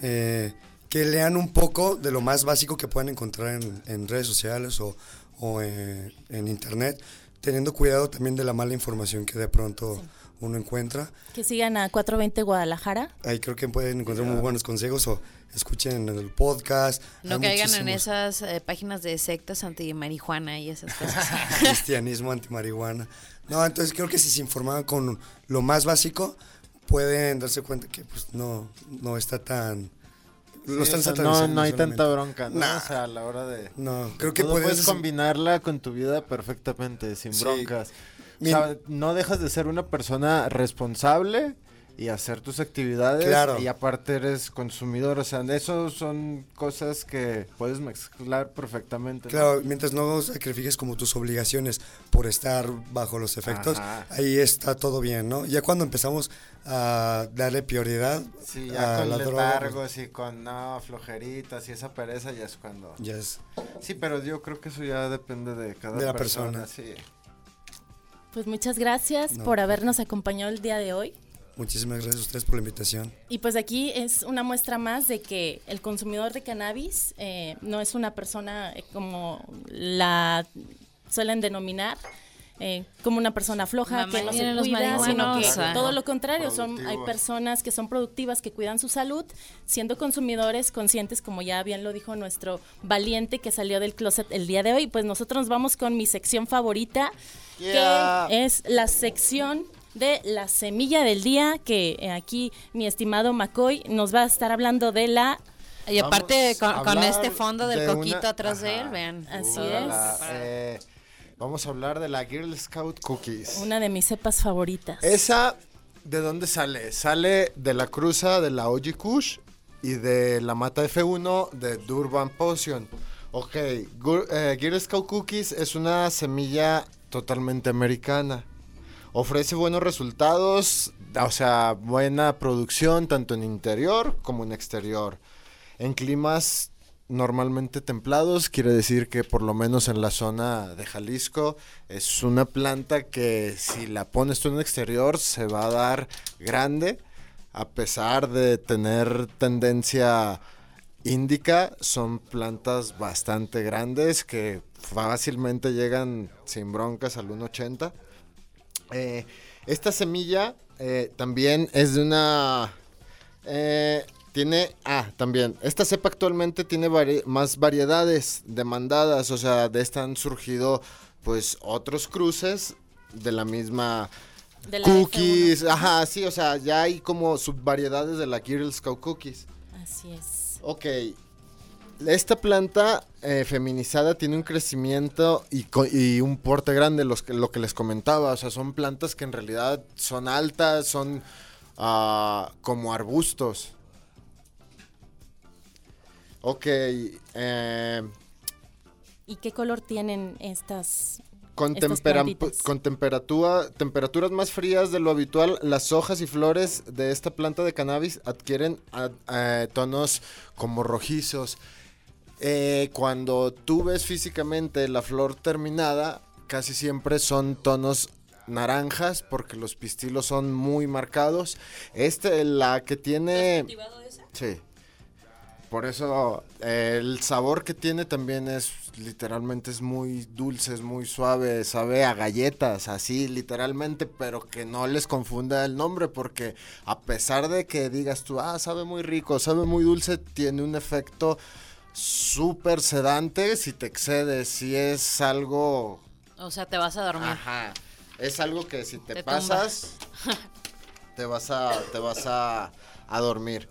eh, que lean un poco de lo más básico que pueden encontrar en, redes sociales o, o en, internet, teniendo cuidado también de la mala información que de pronto uno encuentra. Que sigan a 420 Guadalajara. Ahí creo que pueden encontrar muy buenos consejos o escuchen en el podcast. No caigan en esas eh, páginas de sectas anti-marihuana y esas cosas. Cristianismo anti-marihuana. No, entonces creo que si se informan con lo más básico, pueden darse cuenta que pues no, no está tan... no, no hay tanta bronca, ¿no? O sea, a la hora de... No, creo que puedes... combinarla con tu vida perfectamente, sin broncas. O sea, no dejas de ser una persona responsable y hacer tus actividades y aparte eres consumidor, o sea, eso son cosas que puedes mezclar perfectamente. Claro, mientras no sacrifiques como tus obligaciones por estar bajo los efectos, ahí está todo bien, ¿no? Ya cuando empezamos a darle prioridad sí, ya a con la letargos y con no, flojeritas y esa pereza ya es cuando... Yes. Sí, pero yo creo que eso ya depende de cada de la persona. Sí. Pues muchas gracias por habernos acompañado el día de hoy. Muchísimas gracias a ustedes por la invitación. Y pues aquí es una muestra más de que el consumidor de cannabis eh, no es una persona eh, como la suelen denominar, eh, como una persona floja que no se cuida, sino que todo lo contrario, son hay personas que son productivas, que cuidan su salud, siendo consumidores conscientes, como ya bien lo dijo nuestro valiente que salió del closet el día de hoy. Pues nosotros nos vamos con mi sección favorita, que es la sección de la semilla del día, que eh, aquí mi estimado McCoy nos va a estar hablando de la... Y aparte con, este fondo del coquito atrás de él, vean. Así es. Eh, vamos a hablar de la Girl Scout Cookies. Una de mis cepas favoritas. Esa, ¿de dónde sale? Sale de la cruza de la Oji Kush y de la mata F1 de Durban Potion. Ok, eh, Girl Scout Cookies es una semilla totalmente americana ofrece buenos resultados, o sea, buena producción tanto en interior como en exterior. En climas normalmente templados, quiere decir que por lo menos en la zona de Jalisco es una planta que si la pones tú en exterior se va a dar grande, a pesar de tener tendencia índica, son plantas bastante grandes que fácilmente llegan sin broncas al 1,80 eh, esta semilla eh, también es de una... Eh, tiene... Ah, también. Esta cepa actualmente tiene más variedades demandadas. O sea, de esta han surgido pues otros cruces de la misma... cookies, ajá, sí, o sea, ya hay como subvariedades de la Girl Scout Cookies. Así es. Ok, esta planta eh, feminizada tiene un crecimiento y, un porte grande, los que, lo que les comentaba. O sea, son plantas que en realidad son altas, son ah, como arbustos. Ok. Eh, ¿Y qué color tienen estas con, con temperatura, temperaturas más frías de lo habitual, las hojas y flores de esta planta de cannabis adquieren eh, tonos como rojizos. Eh, cuando tú ves físicamente la flor terminada, casi siempre son tonos naranjas porque los pistilos son muy marcados. Este, la que tiene... esa? Sí. Por eso el sabor que tiene también es literalmente es muy dulce, es muy suave, sabe a galletas, así literalmente, pero que no les confunda el nombre porque a pesar de que digas tú, ah, sabe muy rico, sabe muy dulce, tiene un efecto súper sedante si te excedes, si es algo... O sea, te vas a dormir. Ajá. Es algo que si te, pasas, te vas a, te vas a, a dormir.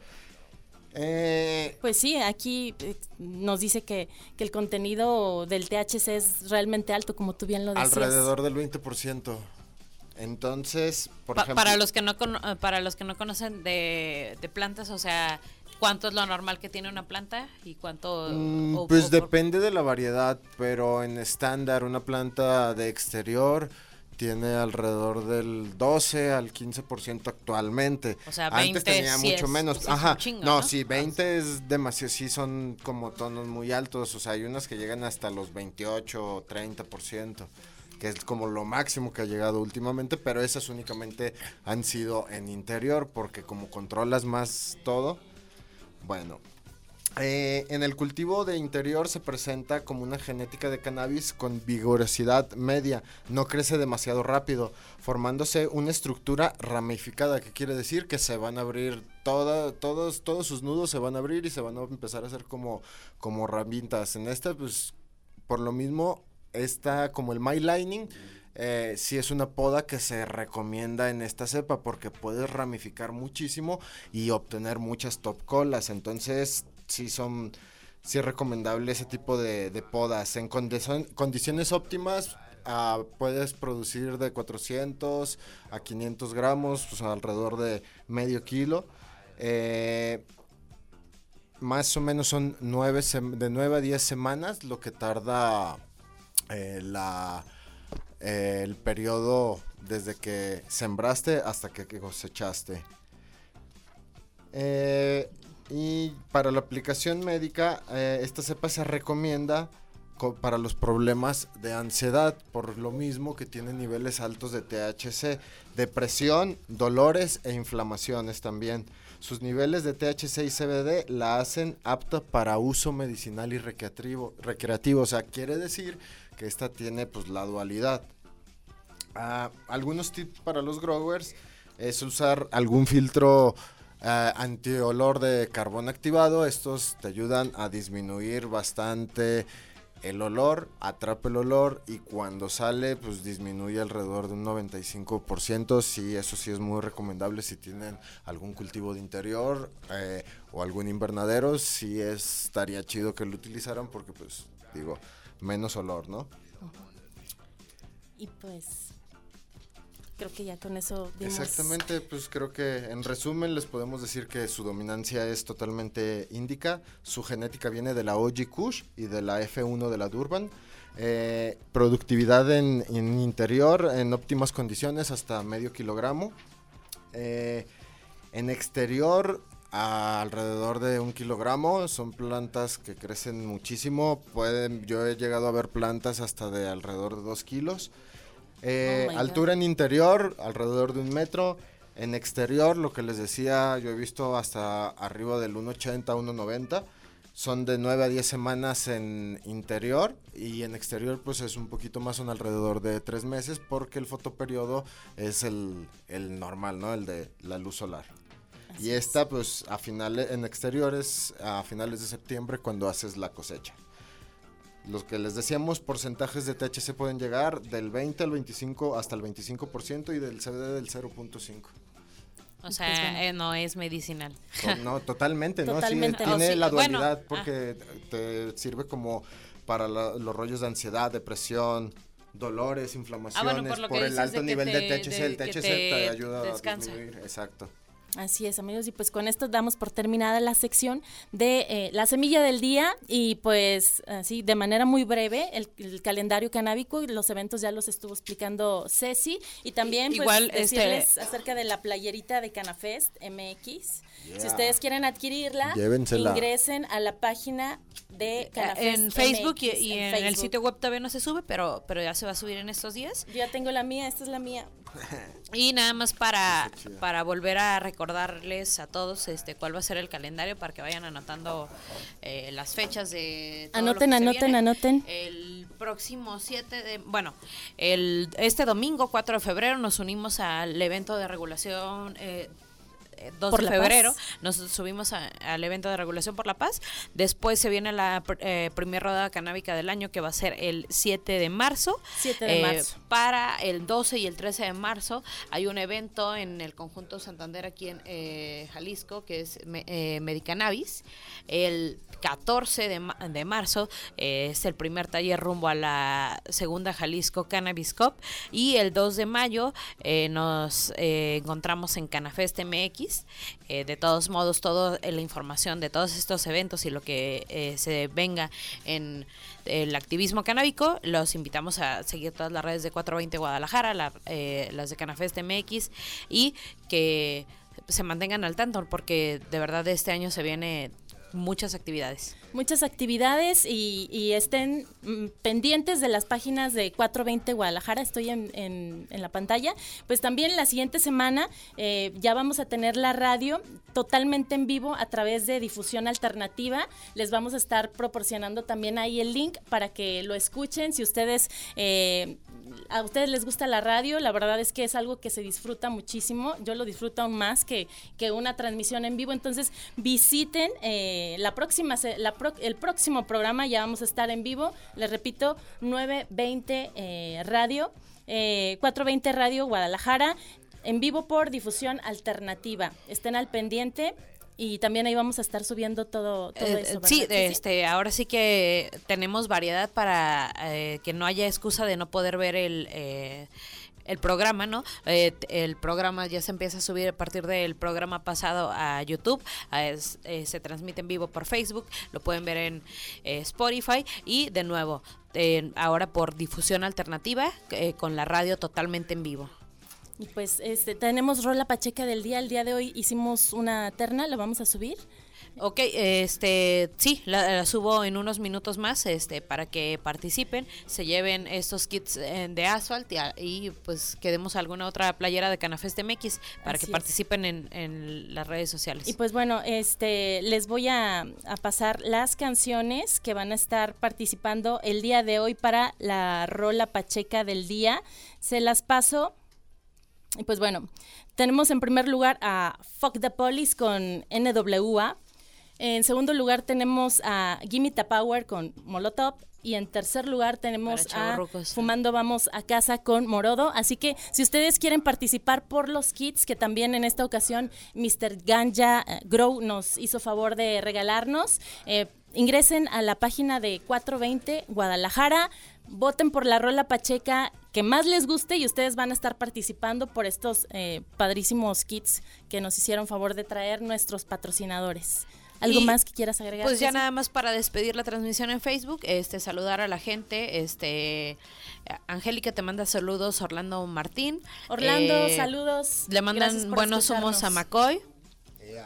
Eh, pues sí, aquí eh, nos dice que, que, el contenido del THC es realmente alto, como tú bien lo decías. Alrededor del 20%. Entonces, por ejemplo, para los que no eh, para los que no conocen de, de, plantas, o sea, ¿cuánto es lo normal que tiene una planta y cuánto? Mm, pues depende de la variedad, pero en estándar una planta de exterior tiene alrededor del 12 al 15% actualmente. O sea, 20 Antes tenía mucho menos. Ajá. no, sí, 20 es demasiado, sí son como tonos muy altos, o sea, hay unas que llegan hasta los 28 o 30%, que es como lo máximo que ha llegado últimamente, pero esas únicamente han sido en interior porque como controlas más todo, bueno, eh, en el cultivo de interior se presenta como una genética de cannabis con vigorosidad media, no crece demasiado rápido, formándose una estructura ramificada, que quiere decir que se van a abrir toda, todos, todos sus nudos se van a abrir y se van a empezar a hacer como, como ramitas. En esta, pues, por lo mismo, está como el My Lining. Eh, sí es una poda que se recomienda en esta cepa porque puedes ramificar muchísimo y obtener muchas top colas. Entonces sí son, sí es recomendable ese tipo de, podas. En condiciones óptimas ah, puedes producir de 400 a 500 gramos, pues alrededor de medio kilo. Eh, más o menos son nueve de 9 a 10 semanas lo que tarda eh, la, eh, el periodo desde que sembraste hasta que cosechaste. Eh, y para la aplicación médica, eh, esta cepa se recomienda para los problemas de ansiedad, por lo mismo que tiene niveles altos de THC, depresión, dolores e inflamaciones también. Sus niveles de THC y CBD la hacen apta para uso medicinal y recreativo, recreativo. o sea, quiere decir que esta tiene pues la dualidad. Ah, algunos tips para los growers es usar algún filtro uh, antiolor de carbón activado. Estos te ayudan a disminuir bastante el olor, atrapa el olor y cuando sale pues disminuye alrededor de un 95%. Sí, eso sí es muy recomendable si tienen algún cultivo de interior eh, o algún invernadero. Sí estaría chido que lo utilizaran porque pues digo, menos olor, ¿no? Y pues creo que ya con eso Exactamente, pues creo que en resumen les podemos decir que su dominancia es totalmente índica, su genética viene de la OG Kush y de la F1 de la Durban. Eh, productividad en, interior en óptimas condiciones hasta medio kilogramo. Eh, en exterior alrededor de un kilogramo. Son plantas que crecen muchísimo. Pueden, yo he llegado a ver plantas hasta de alrededor de dos kilos. Eh, oh altura en interior, alrededor de un metro. En exterior, lo que les decía, yo he visto hasta arriba del 1,80, 1,90. Son de 9 a 10 semanas en interior y en exterior pues es un poquito más, son alrededor de 3 meses porque el fotoperiodo es el, el normal, ¿no? El de la luz solar. y esta pues a finales, en exteriores a finales de septiembre cuando haces la cosecha los que les decíamos, porcentajes de THC pueden llegar del 20 al 25 hasta el 25% y del CBD del 0.5. O sea, eh, no es medicinal. No, totalmente, ¿no? Sí, tiene la dualidad porque te sirve como para los rollos de ansiedad, depresión, dolores, inflamaciones, ah, por, el alto nivel de, THC. el THC te, ayuda a disminuir. Exacto. Así es, amigos, y pues con esto damos por terminada la sección de eh, la semilla del día y pues así de manera muy breve el, calendario canábico y los eventos ya los estuvo explicando Ceci y también pues, Igual, este, decirles acerca de la playerita de Canafest MX. Si ustedes quieren adquirirla, ingresen a la página de eh, Canafest en Facebook y, en, el sitio web todavía no se sube, pero pero ya se va a subir en estos días. Yo ya tengo la mía, esta es la mía. Y nada más para para volver a recordar recordarles a todos este cuál va a ser el calendario para que vayan anotando eh, las fechas de anoten anoten anoten. El próximo 7 de bueno el este domingo 4 de febrero nos unimos al evento de regulación eh, 2 de febrero, nos subimos al evento de regulación por la paz. Después se viene la eh, primera rodada canábica del año que va a ser el 7 de marzo. 7 de marzo. Para el 12 y el 13 de marzo hay un evento en el conjunto Santander aquí en Jalisco que es Medicannabis. El 14 de, marzo eh, es el primer taller rumbo a la segunda Jalisco Cannabis Cup y el 2 de mayo eh, nos eh, encontramos en Canafest MX. de todos modos, toda la información de todos estos eventos y lo que se venga en el activismo canábico, los invitamos a seguir todas las redes de 420 Guadalajara, las de Canafest MX y que se mantengan al tanto porque de verdad este año se viene muchas actividades. Muchas actividades y, estén mm, pendientes de las páginas de 420 Guadalajara, estoy en, la pantalla. Pues también la siguiente semana eh, ya vamos a tener la radio totalmente en vivo a través de difusión alternativa. Les vamos a estar proporcionando también ahí el link para que lo escuchen. Si ustedes eh, a ustedes les gusta la radio, la verdad es que es algo que se disfruta muchísimo. Yo lo disfruto aún más que, que una transmisión en vivo. Entonces, visiten eh, la próxima, el próximo programa, ya vamos a estar en vivo. Les repito, 920 eh, Radio, 420 eh, Radio Guadalajara, en vivo por difusión alternativa. Estén al pendiente y también ahí vamos a estar subiendo todo, todo eh, eso. Sí, este, ahora sí que tenemos variedad para eh, que no haya excusa de no poder ver el... Eh, el programa, ¿no? el programa ya se empieza a subir a partir del programa pasado a YouTube, se transmite en vivo por Facebook, lo pueden ver en Spotify y de nuevo, ahora por difusión alternativa con la radio totalmente en vivo. Y pues este, tenemos Rola Pacheca del día. El día de hoy hicimos una terna, ¿la vamos a subir? Ok, este, sí, la, subo en unos minutos más, este, para que participen, se lleven estos kits eh, de asfalt y, pues quedemos alguna otra playera de Canafest MX para que participen en, las redes sociales. Y pues bueno, este, les voy a, a pasar las canciones que van a estar participando el día de hoy para la Rola Pacheca del día. Se las paso y pues bueno, tenemos en primer lugar a Fuck the Police con NWA. En segundo lugar tenemos a Gimme the Power con Molotov. Y en tercer lugar tenemos a Fumando Vamos a Casa con Morodo. Así que si ustedes quieren participar por los kits, que también en esta ocasión Mr. Ganja eh, Grow nos hizo favor de regalarnos, eh, ingresen a la página de 420 Guadalajara voten por la rola pacheca que más les guste y ustedes van a estar participando por estos eh, padrísimos kits que nos hicieron favor de traer nuestros patrocinadores. ¿Algo más que quieras agregar? Pues ya nada más para despedir la transmisión en Facebook, este saludar a la gente, este Angélica te manda saludos, Orlando Martín. Orlando, eh, saludos. Le mandan buenos somos a McCoy.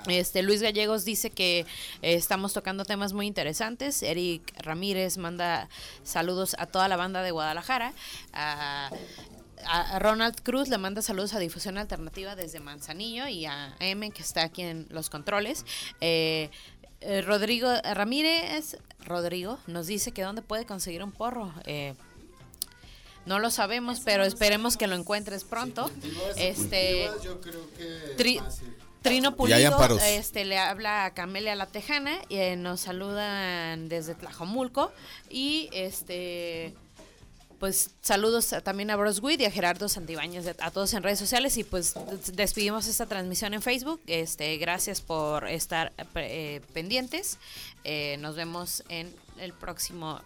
Este Luis Gallegos dice que eh, estamos tocando temas muy interesantes. Eric Ramírez manda saludos a toda la banda de Guadalajara. A, Ronald Cruz le manda saludos a Difusión Alternativa desde Manzanillo y a M que está aquí en los controles. Eh, eh, Rodrigo Ramírez, Rodrigo, nos dice que dónde puede conseguir un porro. no lo sabemos, pero esperemos que lo encuentres pronto. Este, yo creo que Trino Pulido este, le habla a Camelia La Tejana y eh, nos saludan desde Tlajomulco y este pues saludos también a Broswid y a Gerardo Santibáñez, a todos en redes sociales y pues despedimos esta transmisión en Facebook. Este, gracias por estar eh, pendientes. Eh, nos vemos en el próximo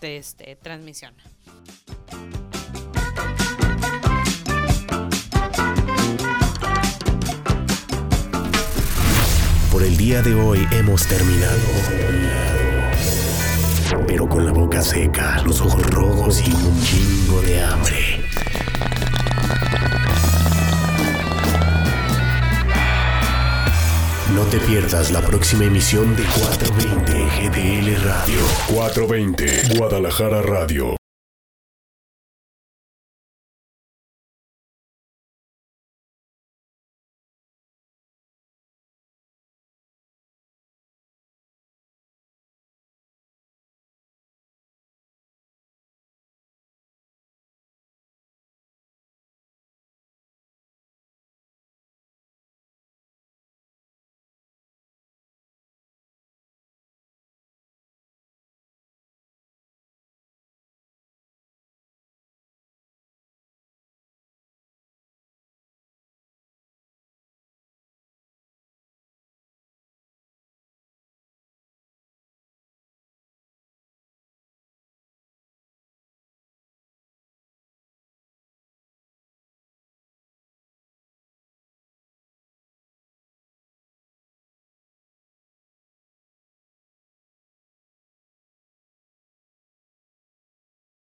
este, transmisión. Por el día de hoy hemos terminado. Pero con la boca seca, los ojos rojos y un chingo de hambre. No te pierdas la próxima emisión de 420 GDL Radio. 420 Guadalajara Radio.